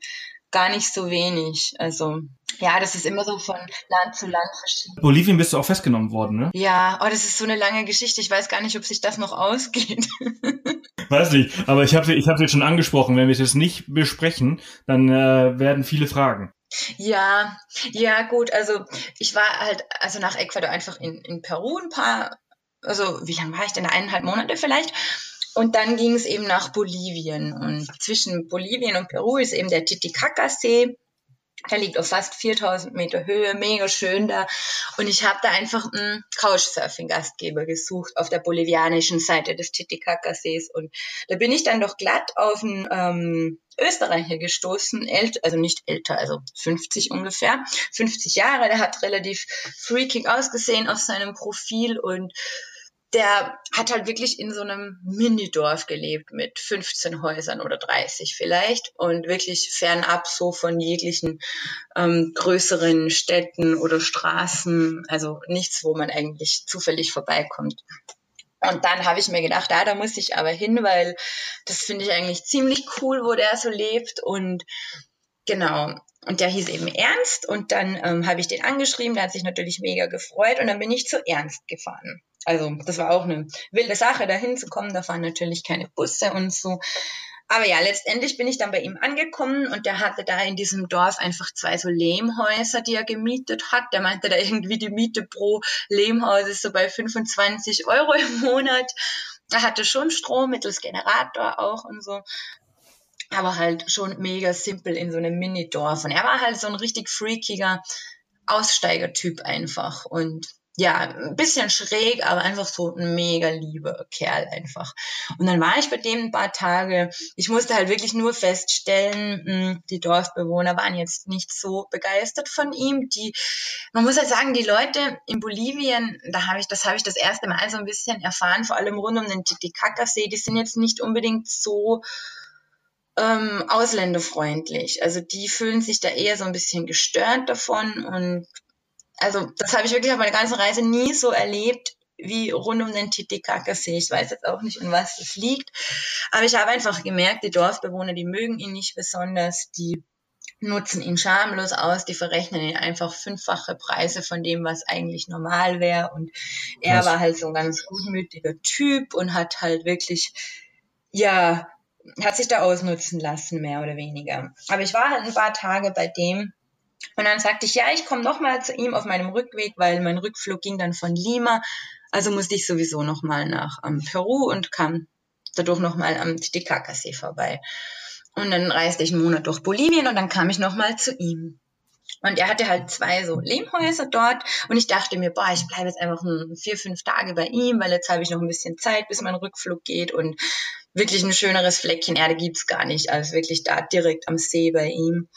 gar nicht so wenig. Also ja, das ist immer so von Land zu Land verschieden. Bolivien bist du auch festgenommen worden, ne? Ja, oh, das ist so eine lange Geschichte. Ich weiß gar nicht, ob sich das noch ausgeht. (laughs) Weiß nicht, aber ich habe ich hab jetzt schon angesprochen, wenn wir es jetzt nicht besprechen, dann äh, werden viele Fragen. Ja, ja gut, also ich war halt, also nach Ecuador einfach in, in Peru ein paar, also wie lange war ich denn? Eineinhalb Monate vielleicht. Und dann ging es eben nach Bolivien. Und zwischen Bolivien und Peru ist eben der Titicaca-See. Der liegt auf fast 4000 Meter Höhe, mega schön da. Und ich habe da einfach einen Couchsurfing-Gastgeber gesucht auf der bolivianischen Seite des Titicaca-Sees. Und da bin ich dann doch glatt auf einen ähm, Österreicher gestoßen, ält, also nicht älter, also 50 ungefähr, 50 Jahre. Der hat relativ freaking ausgesehen auf seinem Profil und der hat halt wirklich in so einem Minidorf gelebt mit 15 Häusern oder 30 vielleicht und wirklich fernab so von jeglichen ähm, größeren Städten oder Straßen, also nichts, wo man eigentlich zufällig vorbeikommt. Und dann habe ich mir gedacht, ah, da muss ich aber hin, weil das finde ich eigentlich ziemlich cool, wo der so lebt und genau. Und der hieß eben Ernst und dann ähm, habe ich den angeschrieben, der hat sich natürlich mega gefreut und dann bin ich zu Ernst gefahren. Also das war auch eine wilde Sache, da hinzukommen. Da fahren natürlich keine Busse und so. Aber ja, letztendlich bin ich dann bei ihm angekommen und der hatte da in diesem Dorf einfach zwei so Lehmhäuser, die er gemietet hat. Der meinte da irgendwie die Miete pro Lehmhaus ist so bei 25 Euro im Monat. Er hatte schon Strom mittels Generator auch und so. Aber halt schon mega simpel in so einem Mini-Dorf. Und er war halt so ein richtig freakiger Aussteigertyp einfach. Und ja, ein bisschen schräg, aber einfach so ein mega lieber Kerl einfach. Und dann war ich bei dem ein paar Tage. Ich musste halt wirklich nur feststellen, hm, die Dorfbewohner waren jetzt nicht so begeistert von ihm. Die, man muss halt sagen, die Leute in Bolivien, da habe ich, das habe ich das erste Mal so ein bisschen erfahren, vor allem rund um den Titicaca-See, die sind jetzt nicht unbedingt so ähm, ausländerfreundlich. Also die fühlen sich da eher so ein bisschen gestört davon und also das habe ich wirklich auf meiner ganzen Reise nie so erlebt wie rund um den Titicacasee. Ich weiß jetzt auch nicht, an was das liegt, aber ich habe einfach gemerkt, die Dorfbewohner, die mögen ihn nicht besonders, die nutzen ihn schamlos aus, die verrechnen ihn einfach fünffache Preise von dem, was eigentlich normal wäre. Und er was? war halt so ein ganz gutmütiger Typ und hat halt wirklich, ja, hat sich da ausnutzen lassen, mehr oder weniger. Aber ich war halt ein paar Tage bei dem und dann sagte ich, ja, ich komme nochmal zu ihm auf meinem Rückweg, weil mein Rückflug ging dann von Lima. Also musste ich sowieso nochmal nach um, Peru und kam dadurch nochmal am Titicaca-See vorbei. Und dann reiste ich einen Monat durch Bolivien und dann kam ich nochmal zu ihm. Und er hatte halt zwei so Lehmhäuser dort und ich dachte mir, boah, ich bleibe jetzt einfach vier, fünf Tage bei ihm, weil jetzt habe ich noch ein bisschen Zeit, bis mein Rückflug geht und wirklich ein schöneres Fleckchen Erde gibt's gar nicht, als wirklich da direkt am See bei ihm.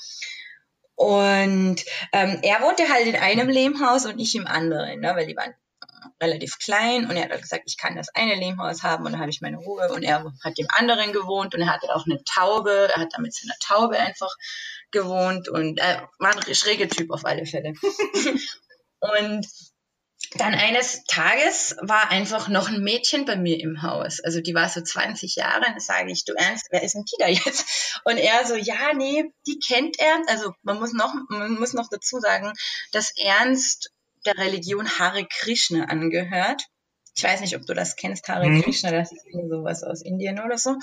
Und ähm, er wohnte halt in einem Lehmhaus und ich im anderen, ne, weil die waren relativ klein. Und er hat gesagt, ich kann das eine Lehmhaus haben und dann habe ich meine Ruhe. Und er hat im anderen gewohnt und er hatte auch eine Taube, er hat damit seiner Taube einfach gewohnt. Und er war ein schräger Typ auf alle Fälle. (laughs) und dann eines Tages war einfach noch ein Mädchen bei mir im Haus. Also die war so 20 Jahre. Und dann sage ich, du Ernst, wer ist denn die da jetzt? Und er so, ja, nee, die kennt er. Also man muss noch, man muss noch dazu sagen, dass Ernst der Religion Hare Krishna angehört. Ich weiß nicht, ob du das kennst, Hare mhm. Krishna, das ist sowas aus Indien oder so.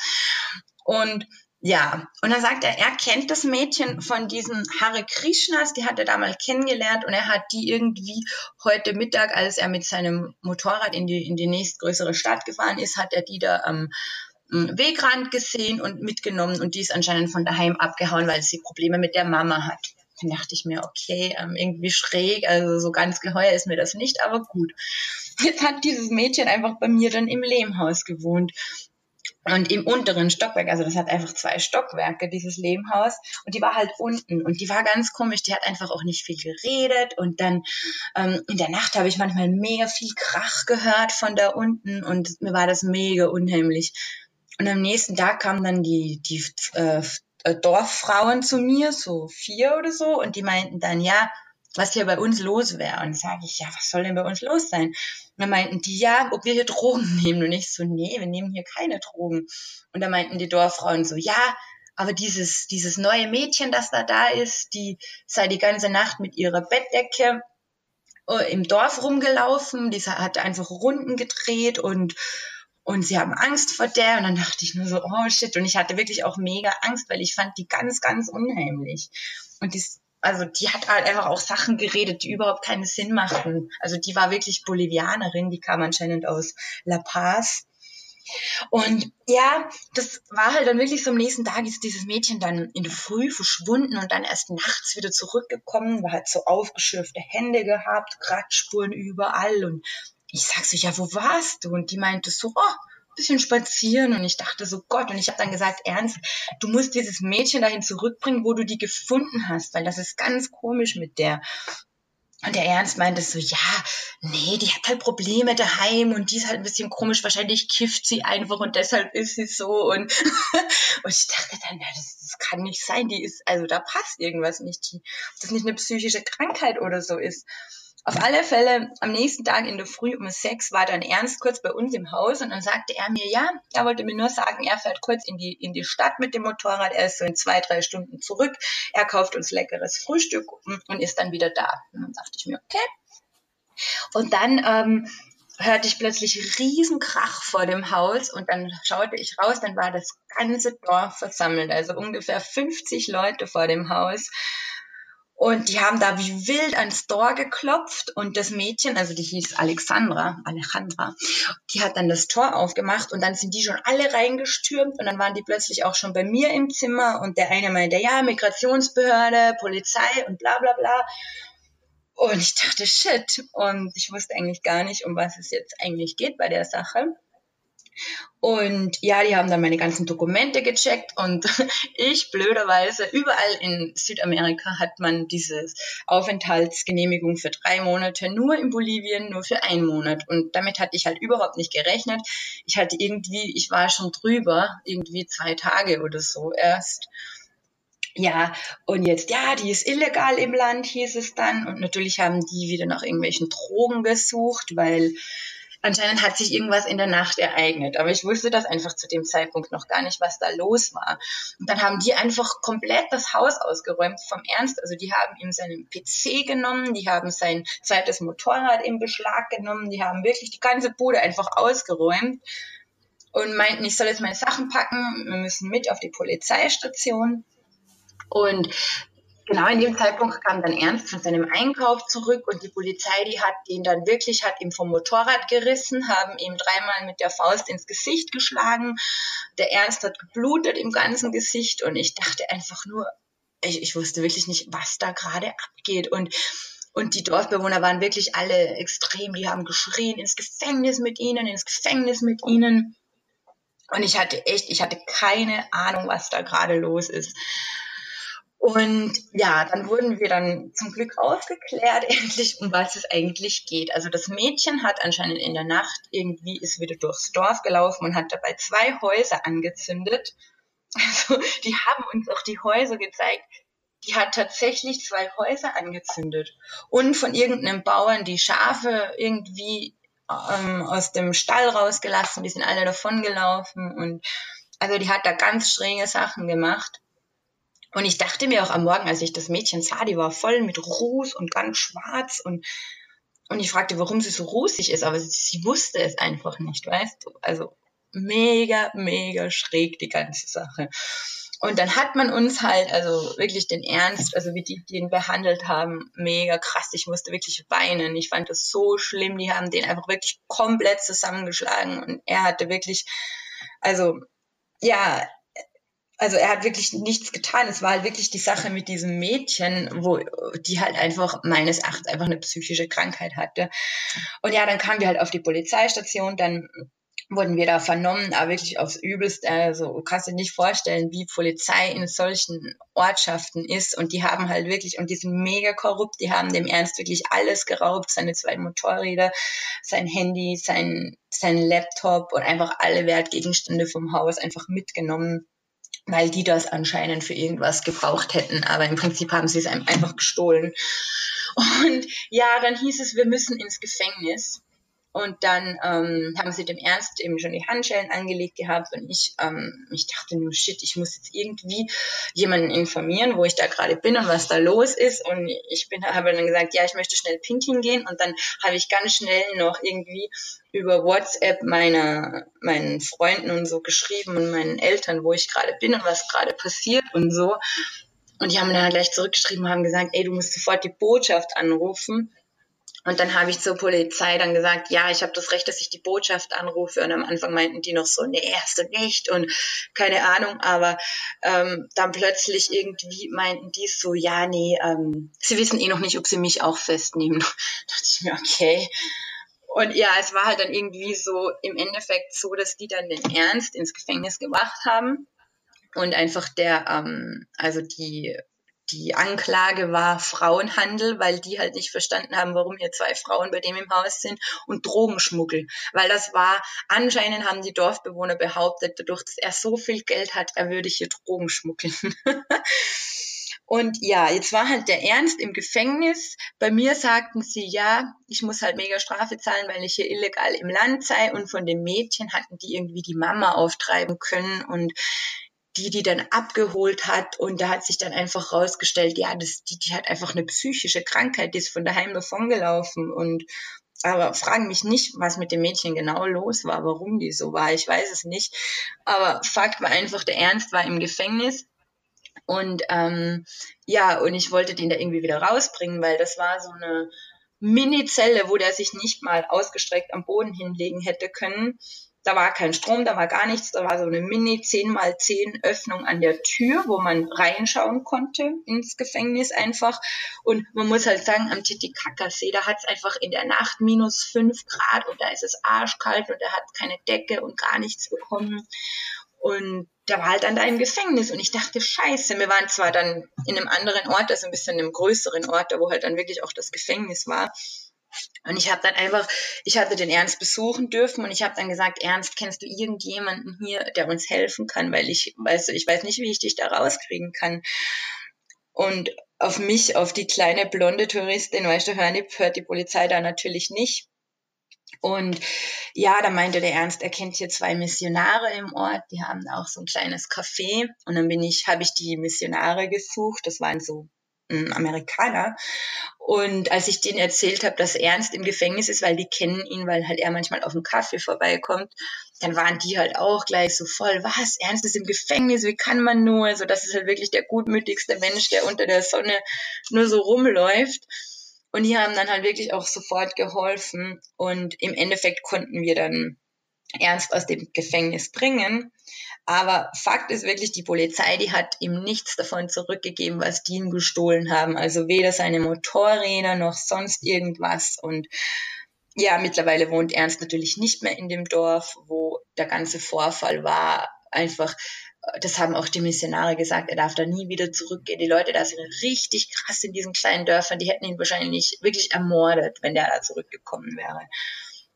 Und ja, und dann sagt er, er kennt das Mädchen von diesen Hare Krishnas, die hat er damals kennengelernt und er hat die irgendwie heute Mittag, als er mit seinem Motorrad in die, in die nächstgrößere Stadt gefahren ist, hat er die da am Wegrand gesehen und mitgenommen und die ist anscheinend von daheim abgehauen, weil sie Probleme mit der Mama hat. Dann dachte ich mir, okay, ähm, irgendwie schräg, also so ganz geheuer ist mir das nicht, aber gut. Jetzt hat dieses Mädchen einfach bei mir dann im Lehmhaus gewohnt. Und im unteren Stockwerk, also das hat einfach zwei Stockwerke, dieses Lehmhaus. Und die war halt unten. Und die war ganz komisch. Die hat einfach auch nicht viel geredet. Und dann ähm, in der Nacht habe ich manchmal mega viel Krach gehört von da unten. Und mir war das mega unheimlich. Und am nächsten Tag kamen dann die, die äh, Dorffrauen zu mir, so vier oder so. Und die meinten dann, ja, was hier bei uns los wäre. Und sage ich, ja, was soll denn bei uns los sein? Und dann meinten die, ja, ob wir hier Drogen (laughs) nehmen. Und ich so, nee, wir nehmen hier keine Drogen. Und dann meinten die Dorffrauen so, ja, aber dieses, dieses neue Mädchen, das da da ist, die sei die ganze Nacht mit ihrer Bettdecke äh, im Dorf rumgelaufen, die hat einfach Runden gedreht und und sie haben Angst vor der und dann dachte ich nur so, oh shit und ich hatte wirklich auch mega Angst, weil ich fand die ganz, ganz unheimlich und die, also die hat halt einfach auch Sachen geredet, die überhaupt keinen Sinn machten. Also die war wirklich Bolivianerin, die kam anscheinend aus La Paz. Und ja, das war halt dann wirklich so am nächsten Tag ist dieses Mädchen dann in der Früh verschwunden und dann erst nachts wieder zurückgekommen, war halt so aufgeschürfte Hände gehabt, Kratzspuren überall und ich sag so, ja, wo warst du? Und die meinte so, oh, bisschen spazieren und ich dachte so, Gott, und ich habe dann gesagt, Ernst, du musst dieses Mädchen dahin zurückbringen, wo du die gefunden hast, weil das ist ganz komisch mit der. Und der Ernst meinte so, ja, nee, die hat halt Probleme daheim und die ist halt ein bisschen komisch, wahrscheinlich kifft sie einfach und deshalb ist sie so und, (laughs) und ich dachte dann, ja, das, das kann nicht sein, die ist, also da passt irgendwas nicht, die, das nicht eine psychische Krankheit oder so ist. Auf alle Fälle, am nächsten Tag in der Früh um sechs war dann Ernst kurz bei uns im Haus und dann sagte er mir, ja, er wollte mir nur sagen, er fährt kurz in die, in die Stadt mit dem Motorrad, er ist so in zwei, drei Stunden zurück, er kauft uns leckeres Frühstück und ist dann wieder da. Und dann dachte ich mir, okay. Und dann ähm, hörte ich plötzlich Riesenkrach vor dem Haus und dann schaute ich raus, dann war das ganze Dorf versammelt, also ungefähr 50 Leute vor dem Haus. Und die haben da wie wild ans Tor geklopft und das Mädchen, also die hieß Alexandra, Alejandra, die hat dann das Tor aufgemacht und dann sind die schon alle reingestürmt und dann waren die plötzlich auch schon bei mir im Zimmer und der eine meinte, ja, Migrationsbehörde, Polizei und bla bla bla. Und ich dachte, shit. Und ich wusste eigentlich gar nicht, um was es jetzt eigentlich geht bei der Sache. Und ja, die haben dann meine ganzen Dokumente gecheckt und (laughs) ich blöderweise, überall in Südamerika hat man diese Aufenthaltsgenehmigung für drei Monate, nur in Bolivien nur für einen Monat. Und damit hatte ich halt überhaupt nicht gerechnet. Ich hatte irgendwie, ich war schon drüber, irgendwie zwei Tage oder so erst. Ja, und jetzt, ja, die ist illegal im Land, hieß es dann. Und natürlich haben die wieder nach irgendwelchen Drogen gesucht, weil anscheinend hat sich irgendwas in der Nacht ereignet. Aber ich wusste das einfach zu dem Zeitpunkt noch gar nicht, was da los war. Und dann haben die einfach komplett das Haus ausgeräumt vom Ernst. Also die haben ihm seinen PC genommen, die haben sein zweites Motorrad in Beschlag genommen, die haben wirklich die ganze Bude einfach ausgeräumt und meinten, ich soll jetzt meine Sachen packen, wir müssen mit auf die Polizeistation. Und genau in dem Zeitpunkt kam dann Ernst von seinem Einkauf zurück und die Polizei, die hat ihn dann wirklich, hat ihm vom Motorrad gerissen, haben ihm dreimal mit der Faust ins Gesicht geschlagen. Der Ernst hat geblutet im ganzen Gesicht und ich dachte einfach nur, ich, ich wusste wirklich nicht, was da gerade abgeht und und die Dorfbewohner waren wirklich alle extrem, die haben geschrien, ins Gefängnis mit ihnen, ins Gefängnis mit ihnen. Und ich hatte echt, ich hatte keine Ahnung, was da gerade los ist. Und ja, dann wurden wir dann zum Glück aufgeklärt, (laughs) endlich, um was es eigentlich geht. Also das Mädchen hat anscheinend in der Nacht irgendwie ist wieder durchs Dorf gelaufen und hat dabei zwei Häuser angezündet. (laughs) Also die haben uns auch die Häuser gezeigt. Die hat tatsächlich zwei Häuser angezündet und von irgendeinem Bauern die Schafe irgendwie ähm, aus dem Stall rausgelassen. Die sind alle davongelaufen und also die hat da ganz schräge Sachen gemacht. Und ich dachte mir auch am Morgen, als ich das Mädchen sah, die war voll mit Ruß und ganz schwarz und, und ich fragte, warum sie so rußig ist, aber sie, sie wusste es einfach nicht, weißt du? Also mega, mega schräg die ganze Sache. Und dann hat man uns halt, also wirklich den Ernst, also wie die, ihn behandelt haben, mega krass. Ich musste wirklich weinen. Ich fand das so schlimm. Die haben den einfach wirklich komplett zusammengeschlagen und er hatte wirklich, also ja, also er hat wirklich nichts getan. Es war halt wirklich die Sache mit diesem Mädchen, wo die halt einfach meines Erachtens einfach eine psychische Krankheit hatte. Und ja, dann kamen wir halt auf die Polizeistation, dann wurden wir da vernommen, aber wirklich aufs Übelste. Also kannst du dir nicht vorstellen, wie Polizei in solchen Ortschaften ist. Und die haben halt wirklich, und die sind mega korrupt, die haben dem Ernst wirklich alles geraubt, seine zwei Motorräder, sein Handy, sein, sein Laptop und einfach alle Wertgegenstände vom Haus einfach mitgenommen weil die das anscheinend für irgendwas gebraucht hätten. Aber im Prinzip haben sie es einfach gestohlen. Und ja, dann hieß es, wir müssen ins Gefängnis. Und dann ähm, haben sie dem Ernst eben schon die Handschellen angelegt gehabt und ich, ähm, ich dachte nur, shit, ich muss jetzt irgendwie jemanden informieren, wo ich da gerade bin und was da los ist. Und ich bin, habe dann gesagt, ja, ich möchte schnell pinkeln gehen. Und dann habe ich ganz schnell noch irgendwie über WhatsApp meiner, meinen Freunden und so geschrieben und meinen Eltern, wo ich gerade bin und was gerade passiert und so. Und die haben dann gleich zurückgeschrieben und haben gesagt, ey, du musst sofort die Botschaft anrufen und dann habe ich zur Polizei dann gesagt, ja, ich habe das Recht, dass ich die Botschaft anrufe. Und am Anfang meinten die noch so, nee, hast du nicht und keine Ahnung. Aber ähm, dann plötzlich irgendwie meinten die so, ja, nee, ähm, sie wissen eh noch nicht, ob sie mich auch festnehmen. (laughs) da dachte ich mir, okay. Und ja, es war halt dann irgendwie so im Endeffekt so, dass die dann den Ernst ins Gefängnis gebracht haben und einfach der, ähm, also die die Anklage war Frauenhandel, weil die halt nicht verstanden haben, warum hier zwei Frauen bei dem im Haus sind und Drogenschmuggel. Weil das war, anscheinend haben die Dorfbewohner behauptet, dadurch, dass er so viel Geld hat, er würde hier Drogen schmuggeln. (laughs) Und ja, jetzt war halt der Ernst im Gefängnis. Bei mir sagten sie, ja, ich muss halt mega Strafe zahlen, weil ich hier illegal im Land sei. Und von dem Mädchen hatten die irgendwie die Mama auftreiben können. Und die die dann abgeholt hat. Und da hat sich dann einfach rausgestellt, ja, das, die, die hat einfach eine psychische Krankheit, die ist von daheim davongelaufen. Und aber fragen mich nicht, was mit dem Mädchen genau los war, warum die so war, ich weiß es nicht. Aber Fakt war einfach, der Ernst war im Gefängnis. Und ähm, ja, und ich wollte den da irgendwie wieder rausbringen, weil das war so eine Mini-Zelle, wo der sich nicht mal ausgestreckt am Boden hinlegen hätte können da war kein Strom, da war gar nichts, da war so eine Mini 10 mal 10 Öffnung an der Tür, wo man reinschauen konnte ins Gefängnis einfach. Und man muss halt sagen, am Titicacasee, da hat es einfach in der Nacht minus 5 Grad und da ist es arschkalt und er hat keine Decke und gar nichts bekommen. Und da war halt dann da im Gefängnis und ich dachte, scheiße, wir waren zwar dann in einem anderen Ort, also ein bisschen in einem größeren Ort, da wo halt dann wirklich auch das Gefängnis war. Und ich habe dann einfach, ich hatte den Ernst besuchen dürfen und ich habe dann gesagt, Ernst, kennst du irgendjemanden hier, der uns helfen kann, weil ich, weißt du, ich weiß nicht, wie ich dich da rauskriegen kann. Und auf mich, auf die kleine blonde Touristin, weißt du, hört die Polizei da natürlich nicht. Und ja, da meinte der Ernst, er kennt hier zwei Missionare im Ort, die haben auch so ein kleines Café. Und dann bin ich, habe ich die Missionare gesucht. Das waren so Amerikaner. Und als ich denen erzählt habe, dass Ernst im Gefängnis ist, weil die kennen ihn, weil halt er manchmal auf dem Kaffee vorbeikommt, dann waren die halt auch gleich so voll, was, Ernst ist im Gefängnis, wie kann man nur? Also das ist halt wirklich der gutmütigste Mensch, der unter der Sonne nur so rumläuft. Und die haben dann halt wirklich auch sofort geholfen. Und im Endeffekt konnten wir dann Ernst aus dem Gefängnis bringen. Aber Fakt ist wirklich, die Polizei, die hat ihm nichts davon zurückgegeben, was die ihm gestohlen haben. Also weder seine Motorräder noch sonst irgendwas. Und ja, mittlerweile wohnt Ernst natürlich nicht mehr in dem Dorf, wo der ganze Vorfall war. Einfach das haben auch die Missionare gesagt, er darf da nie wieder zurückgehen. Die Leute da sind richtig krass in diesen kleinen Dörfern, die hätten ihn wahrscheinlich wirklich ermordet, wenn der da zurückgekommen wäre.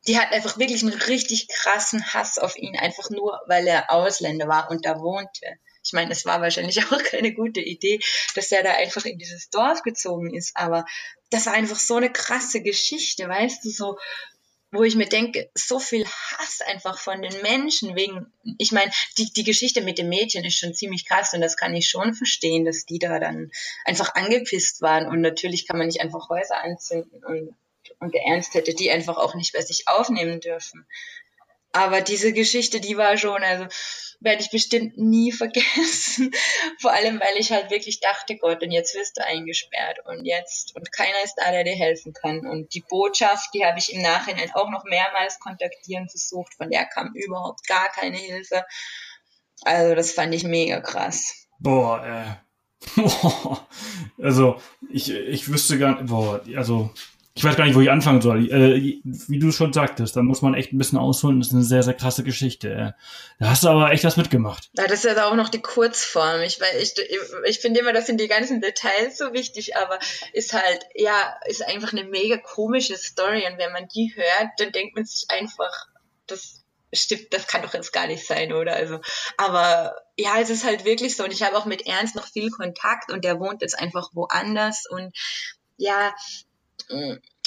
Die hatten einfach wirklich einen richtig krassen Hass auf ihn, einfach nur, weil er Ausländer war und da wohnte. Ich meine, es war wahrscheinlich (laughs) auch keine gute Idee, dass er da einfach in dieses Dorf gezogen ist, aber das war einfach so eine krasse Geschichte, weißt du, so wo ich mir denke, so viel Hass einfach von den Menschen wegen, ich meine, die, die Geschichte mit dem Mädchen ist schon ziemlich krass und das kann ich schon verstehen, dass die da dann einfach angepisst waren und natürlich kann man nicht einfach Häuser anzünden und, und der Ernst hätte die einfach auch nicht bei sich aufnehmen dürfen. Aber diese Geschichte, die war schon, also werde ich bestimmt nie (laughs) vergessen. Vor allem, weil ich halt wirklich dachte, Gott, und jetzt wirst du eingesperrt und jetzt, und keiner ist da, der dir helfen kann. Und die Botschaft, die habe ich im Nachhinein auch noch mehrmals kontaktieren versucht, von der kam überhaupt gar keine Hilfe. Also das fand ich mega krass. Boah, äh. (laughs) also ich, ich wüsste gar nicht, boah, also ich weiß gar nicht, wo ich anfangen soll. Äh, wie du schon sagtest, da muss man echt ein bisschen ausholen. Das ist eine sehr, sehr krasse Geschichte. Da hast du aber echt was mitgemacht. Ja, das ist ja auch noch die Kurzform. Ich, ich, ich finde immer, das sind die ganzen Details so wichtig, aber ist halt, ja, ist einfach eine mega komische Story. Und wenn man die hört, dann denkt man sich einfach, das stimmt, das kann doch jetzt gar nicht sein, oder? Also, aber ja, es ist halt wirklich so. Und ich habe auch mit Ernst noch viel Kontakt und der wohnt jetzt einfach woanders. Und ja,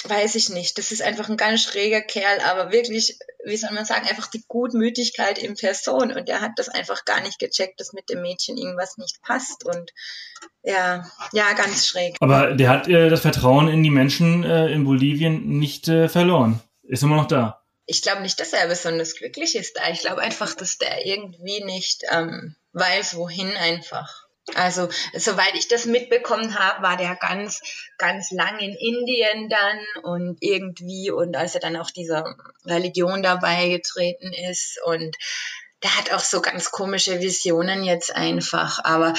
weiß ich nicht. Das ist einfach ein ganz schräger Kerl, aber wirklich, wie soll man sagen, einfach die Gutmütigkeit in Person. Und er hat das einfach gar nicht gecheckt, dass mit dem Mädchen irgendwas nicht passt. Und ja, ja, ganz schräg. Aber der hat äh, das Vertrauen in die Menschen äh, in Bolivien nicht äh, verloren. Ist immer noch da. Ich glaube nicht, dass er besonders glücklich ist da. Ich glaube einfach, dass der irgendwie nicht ähm, weiß, wohin einfach. Also, soweit ich das mitbekommen habe, war der ganz, ganz lang in Indien dann und irgendwie und als er dann auch dieser Religion dabei getreten ist und der hat auch so ganz komische Visionen jetzt einfach. Aber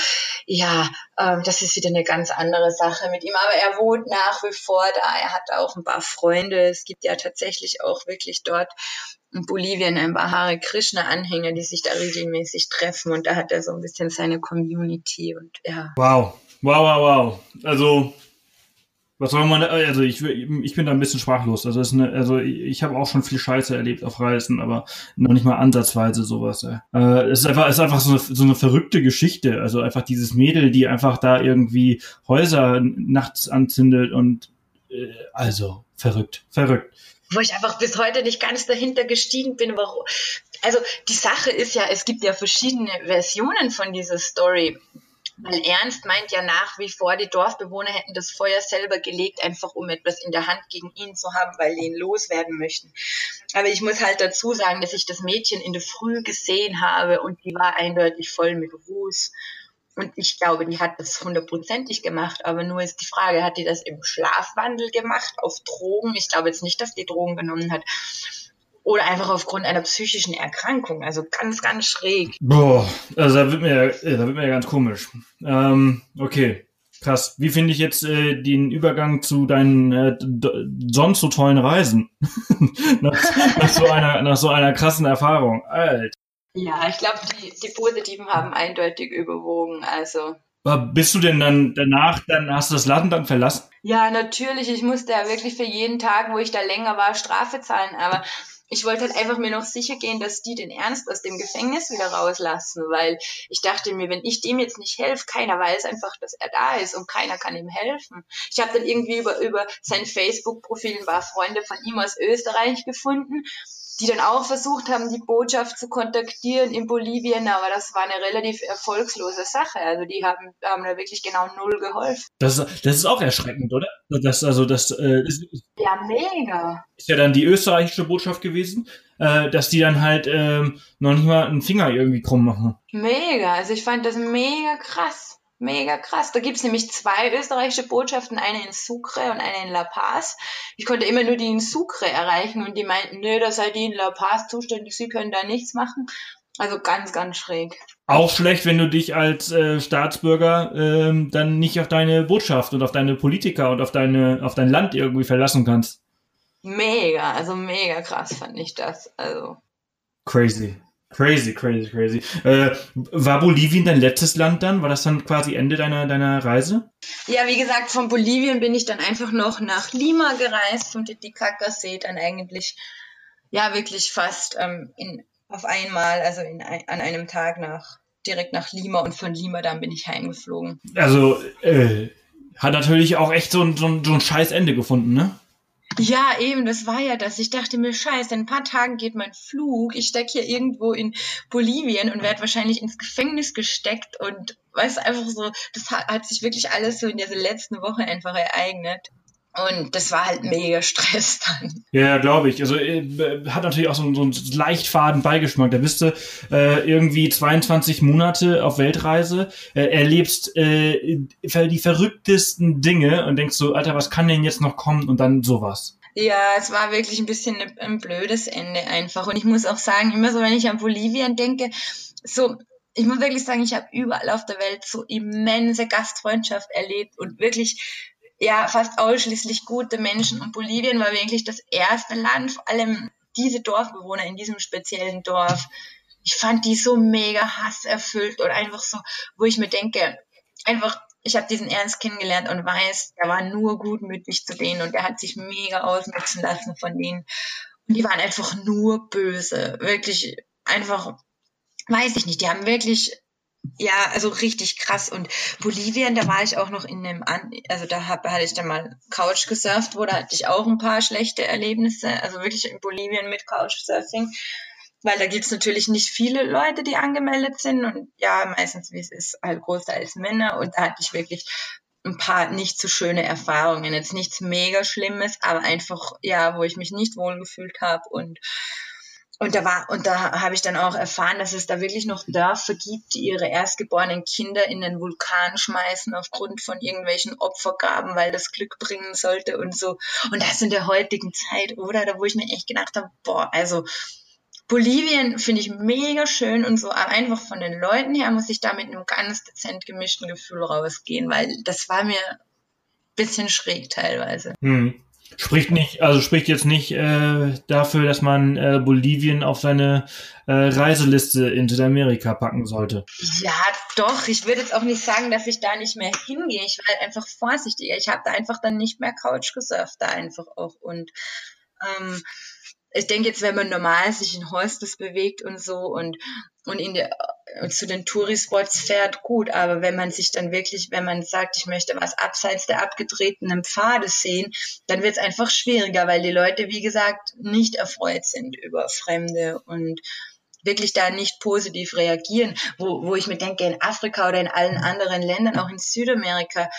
ja, ähm, das ist wieder eine ganz andere Sache mit ihm. Aber er wohnt nach wie vor da. Er hat auch ein paar Freunde. Es gibt ja tatsächlich auch wirklich dort in Bolivien ein paar Hare Krishna-Anhänger, die sich da regelmäßig treffen. Und da hat er so ein bisschen seine Community und ja. Wow. Wow, wow, wow. Also was soll man, also ich, ich bin da ein bisschen sprachlos. Also, eine, also ich habe auch schon viel Scheiße erlebt auf Reisen, aber noch nicht mal ansatzweise sowas. Äh, es ist einfach, es ist einfach so eine, so eine verrückte Geschichte. Also einfach dieses Mädel, die einfach da irgendwie Häuser nachts anzündet und äh, also verrückt, verrückt. Wo ich einfach bis heute nicht ganz dahinter gestiegen bin, warum. Also die Sache ist ja, es gibt ja verschiedene Versionen von dieser Story. Weil Ernst meint ja nach wie vor, die Dorfbewohner hätten das Feuer selber gelegt, einfach um etwas in der Hand gegen ihn zu haben, weil die ihn loswerden möchten. Aber ich muss halt dazu sagen, dass ich das Mädchen in der Früh gesehen habe und die war eindeutig voll mit Ruß. Und ich glaube, die hat das hundertprozentig gemacht, aber nur ist die Frage, hat die das im Schlafwandel gemacht, auf Drogen? Ich glaube jetzt nicht, dass die Drogen genommen hat. Oder einfach aufgrund einer psychischen Erkrankung. Also ganz, ganz schräg. Boah, also da wird mir, da wird mir ja ganz komisch. Ähm, okay. Krass. Wie finde ich jetzt äh, den Übergang zu deinen äh, sonst so tollen Reisen? (laughs) nach, nach, so einer, nach so einer krassen Erfahrung. Alter. Ja, ich glaube, die, die Positiven haben eindeutig überwogen. Also. Bist du denn dann danach, dann hast du das Land dann verlassen? Ja, natürlich. Ich musste ja wirklich für jeden Tag, wo ich da länger war, Strafe zahlen. Aber ich wollte halt einfach mir noch sicher gehen, dass die den Ernst aus dem Gefängnis wieder rauslassen, weil ich dachte mir, wenn ich dem jetzt nicht helfe, keiner weiß einfach, dass er da ist und keiner kann ihm helfen. Ich habe dann irgendwie über, über sein Facebook-Profil ein paar Freunde von ihm aus Österreich gefunden die dann auch versucht haben, die Botschaft zu kontaktieren in Bolivien, aber das war eine relativ erfolgslose Sache. Also die haben, haben da wirklich genau null geholfen. Das, das ist auch erschreckend, oder? Das, also das äh, ist, ja mega. Ist ja dann die österreichische Botschaft gewesen, äh, dass die dann halt äh, noch nicht mal einen Finger irgendwie krumm machen. Mega. Also ich fand das mega krass. Mega krass. Da gibt's nämlich zwei österreichische Botschaften, eine in Sucre und eine in La Paz. Ich konnte immer nur die in Sucre erreichen und die meinten, nö, da seid ihr in La Paz zuständig, sie können da nichts machen. Also ganz, ganz schräg. Auch schlecht, wenn du dich als äh, Staatsbürger ähm, dann nicht auf deine Botschaft und auf deine Politiker und auf deine auf dein Land irgendwie verlassen kannst. Mega, also mega krass fand ich das. Also crazy. Crazy, crazy, crazy. Äh, war Bolivien dein letztes Land dann? War das dann quasi Ende deiner, deiner Reise? Ja, wie gesagt, von Bolivien bin ich dann einfach noch nach Lima gereist und Titicaca-See dann eigentlich, ja, wirklich fast ähm, in, auf einmal, also in, an einem Tag nach, direkt nach Lima und von Lima dann bin ich heimgeflogen. Also, äh, hat natürlich auch echt so ein, so ein, so ein scheiß Ende gefunden, ne? Ja, eben, das war ja das. Ich dachte mir, scheiße, in ein paar Tagen geht mein Flug. Ich stecke hier irgendwo in Bolivien und werde wahrscheinlich ins Gefängnis gesteckt und weiß einfach so, das hat, hat sich wirklich alles so in dieser letzten Woche einfach ereignet. Und das war halt mega Stress dann. Ja, glaube ich. Also äh, hat natürlich auch so, so einen leicht faden Beigeschmack. Da bist du äh, irgendwie 22 Monate auf Weltreise, äh, erlebst äh, die verrücktesten Dinge und denkst so, Alter, was kann denn jetzt noch kommen? Und dann sowas. Ja, es war wirklich ein bisschen ein blödes Ende einfach. Und ich muss auch sagen, immer so, wenn ich an Bolivien denke, so, ich muss wirklich sagen, ich habe überall auf der Welt so immense Gastfreundschaft erlebt und wirklich ja fast ausschließlich gute Menschen und Bolivien war wirklich das erste Land, vor allem diese Dorfbewohner in diesem speziellen Dorf. Ich fand die so mega hasserfüllt und einfach so, wo ich mir denke, einfach, ich habe diesen Ernst kennengelernt und weiß, der war nur gutmütig zu denen und der hat sich mega ausnutzen lassen von denen. Und die waren einfach nur böse, wirklich einfach, weiß ich nicht, die haben wirklich ja, also richtig krass. Und Bolivien, da war ich auch noch in einem, An also da hab, hatte ich dann mal Couch gesurft, wo da hatte ich auch ein paar schlechte Erlebnisse. Also wirklich in Bolivien mit Couchsurfing. Weil da gibt's natürlich nicht viele Leute, die angemeldet sind. Und ja, meistens, wie es ist, halt großteils Männer. Und da hatte ich wirklich ein paar nicht so schöne Erfahrungen. Jetzt nichts mega Schlimmes, aber einfach, ja, wo ich mich nicht wohlgefühlt habe und und da war, und da habe ich dann auch erfahren, dass es da wirklich noch Dörfer gibt, die ihre erstgeborenen Kinder in den Vulkan schmeißen aufgrund von irgendwelchen Opfergaben, weil das Glück bringen sollte und so. Und das in der heutigen Zeit, oder? Da wo ich mir echt gedacht habe, boah, also Bolivien finde ich mega schön und so, aber einfach von den Leuten her muss ich da mit einem ganz dezent gemischten Gefühl rausgehen, weil das war mir bisschen schräg teilweise. Hm. Spricht nicht, also spricht jetzt nicht äh, dafür, dass man äh, Bolivien auf seine äh, Reiseliste in Südamerika packen sollte. Ja, doch. Ich würde jetzt auch nicht sagen, dass ich da nicht mehr hingehe. Ich war halt einfach vorsichtiger. Ich habe da einfach dann nicht mehr Couch gesurft, da einfach auch. Und ähm, ich denke jetzt, wenn man normal sich in Hostels bewegt und so und, und in der, zu den Tourispots fährt, gut, aber wenn man sich dann wirklich, wenn man sagt, ich möchte was abseits der abgetretenen Pfade sehen, dann wird es einfach schwieriger, weil die Leute, wie gesagt, nicht erfreut sind über Fremde und wirklich da nicht positiv reagieren, wo, wo ich mir denke, in Afrika oder in allen anderen Ländern, auch in Südamerika,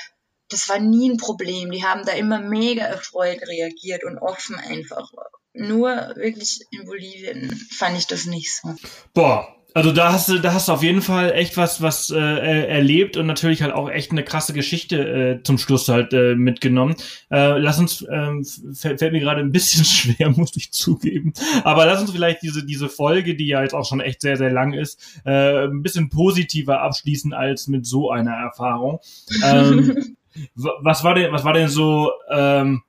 das war nie ein Problem. Die haben da immer mega erfreut reagiert und offen einfach nur wirklich in Bolivien fand ich das nicht so. Boah, Also da hast du, da hast du auf jeden Fall echt was, was äh, erlebt und natürlich halt auch echt eine krasse Geschichte äh, zum Schluss halt äh, mitgenommen. Äh, lass uns, ähm, fällt, fällt mir gerade ein bisschen (laughs) schwer, muss ich zugeben. Aber lass uns vielleicht diese diese Folge, die ja jetzt auch schon echt sehr sehr lang ist, äh, ein bisschen positiver abschließen als mit so einer Erfahrung. Ähm, (laughs) was war denn, was war denn so? Ähm,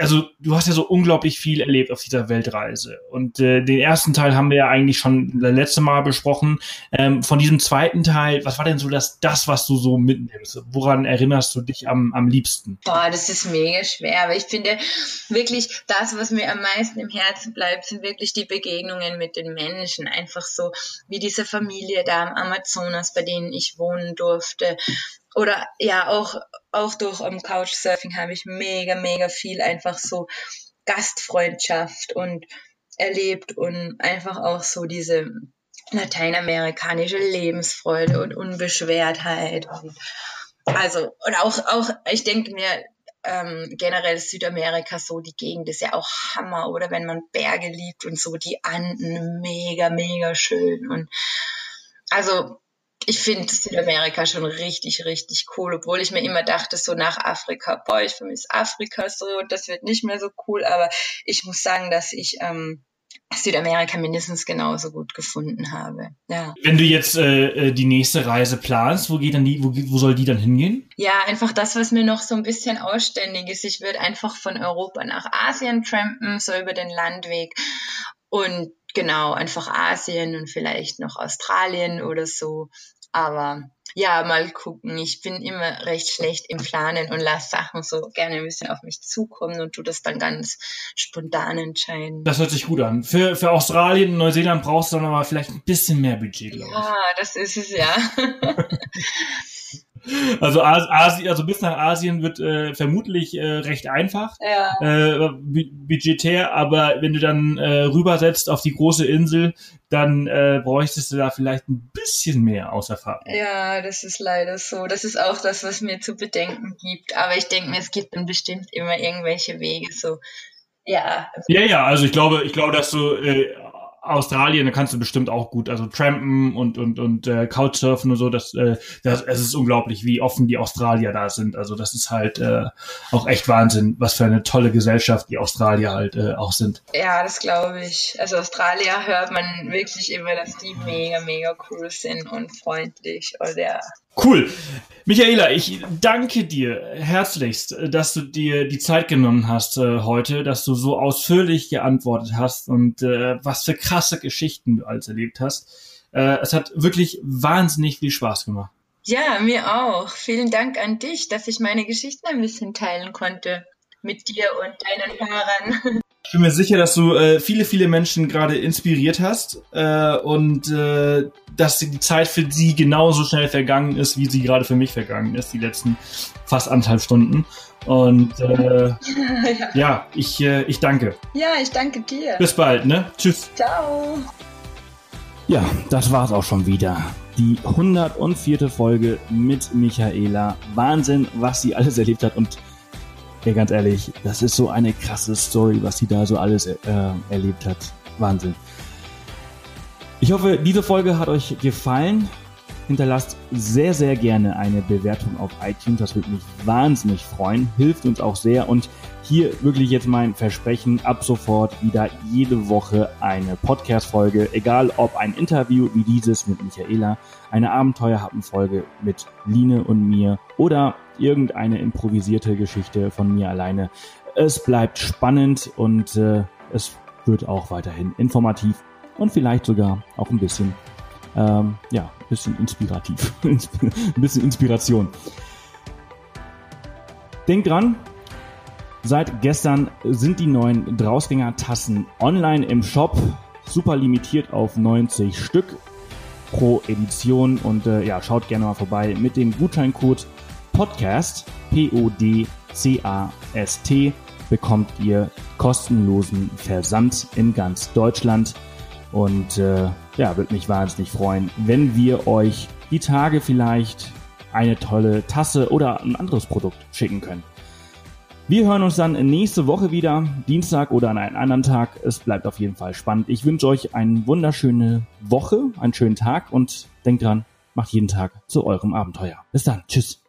also du hast ja so unglaublich viel erlebt auf dieser Weltreise. Und äh, den ersten Teil haben wir ja eigentlich schon letzte Mal besprochen. Ähm, von diesem zweiten Teil, was war denn so das, das, was du so mitnimmst? Woran erinnerst du dich am, am liebsten? Boah, das ist mega schwer, aber ich finde wirklich, das, was mir am meisten im Herzen bleibt, sind wirklich die Begegnungen mit den Menschen. Einfach so wie diese Familie da am Amazonas, bei denen ich wohnen durfte oder ja, auch, auch durch um, Couchsurfing habe ich mega, mega viel einfach so Gastfreundschaft und erlebt und einfach auch so diese lateinamerikanische Lebensfreude und Unbeschwertheit und also und auch auch ich denke mir ähm, generell Südamerika so die Gegend ist ja auch Hammer oder wenn man Berge liebt und so die Anden mega mega schön und also ich finde Südamerika schon richtig, richtig cool, obwohl ich mir immer dachte, so nach Afrika, boah, ich vermisse Afrika so, das wird nicht mehr so cool, aber ich muss sagen, dass ich ähm, Südamerika mindestens genauso gut gefunden habe. Ja. Wenn du jetzt äh, äh, die nächste Reise planst, wo geht dann die, wo, wo soll die dann hingehen? Ja, einfach das, was mir noch so ein bisschen ausständig ist. Ich würde einfach von Europa nach Asien trampen, so über den Landweg und genau, einfach Asien und vielleicht noch Australien oder so. Aber ja, mal gucken. Ich bin immer recht schlecht im Planen und lasse Sachen so gerne ein bisschen auf mich zukommen und tu das dann ganz spontan entscheiden. Das hört sich gut an. Für, für Australien und Neuseeland brauchst du dann aber vielleicht ein bisschen mehr Budget, glaube ich. Ja, das ist es ja. (laughs) Also Asien, also bis nach Asien wird äh, vermutlich äh, recht einfach, ja. äh, budgetär, aber wenn du dann äh, rübersetzt auf die große Insel, dann äh, bräuchtest du da vielleicht ein bisschen mehr Auserfahrung. Ja, das ist leider so. Das ist auch das, was mir zu bedenken gibt. Aber ich denke mir, es gibt dann bestimmt immer irgendwelche Wege, so ja. Ja, ja, also ich glaube, ich glaube, dass du äh, Australien, da kannst du bestimmt auch gut, also trampen und und und äh, Couchsurfen und so, das, äh, das es ist unglaublich, wie offen die Australier da sind. Also das ist halt äh, auch echt Wahnsinn, was für eine tolle Gesellschaft die Australier halt äh, auch sind. Ja, das glaube ich. Also Australier hört man wirklich immer, dass die mega mega cool sind und freundlich und ja. Cool. Michaela, ich danke dir herzlichst, dass du dir die Zeit genommen hast äh, heute, dass du so ausführlich geantwortet hast und äh, was für krasse Geschichten du alles erlebt hast. Äh, es hat wirklich wahnsinnig viel Spaß gemacht. Ja, mir auch. Vielen Dank an dich, dass ich meine Geschichten ein bisschen teilen konnte mit dir und deinen Hörern. (laughs) Ich bin mir sicher, dass du äh, viele, viele Menschen gerade inspiriert hast äh, und äh, dass die Zeit für sie genauso schnell vergangen ist, wie sie gerade für mich vergangen ist, die letzten fast anderthalb Stunden. Und äh, (laughs) ja. ja, ich, äh, ich danke. Ja, ich danke dir. Bis bald, ne? Tschüss. Ciao. Ja, das war's auch schon wieder. Die 104. Folge mit Michaela. Wahnsinn, was sie alles erlebt hat und ja, ganz ehrlich, das ist so eine krasse Story, was sie da so alles äh, erlebt hat. Wahnsinn. Ich hoffe, diese Folge hat euch gefallen. Hinterlasst sehr, sehr gerne eine Bewertung auf iTunes. Das würde mich wahnsinnig freuen. Hilft uns auch sehr. Und hier wirklich jetzt mein Versprechen. Ab sofort wieder jede Woche eine Podcast-Folge. Egal ob ein Interview wie dieses mit Michaela, eine Abenteuerhappen-Folge mit Line und mir oder irgendeine improvisierte Geschichte von mir alleine. Es bleibt spannend und äh, es wird auch weiterhin informativ und vielleicht sogar auch ein bisschen, ähm, ja, ein bisschen inspirativ, (laughs) ein bisschen Inspiration. Denkt dran, seit gestern sind die neuen Drausgänger-Tassen online im Shop, super limitiert auf 90 Stück pro Edition und äh, ja, schaut gerne mal vorbei mit dem Gutscheincode Podcast, P-O-D-C-A-S-T, bekommt ihr kostenlosen Versand in ganz Deutschland. Und äh, ja, würde mich wahnsinnig freuen, wenn wir euch die Tage vielleicht eine tolle Tasse oder ein anderes Produkt schicken können. Wir hören uns dann nächste Woche wieder, Dienstag oder an einem anderen Tag. Es bleibt auf jeden Fall spannend. Ich wünsche euch eine wunderschöne Woche, einen schönen Tag und denkt dran, macht jeden Tag zu eurem Abenteuer. Bis dann. Tschüss.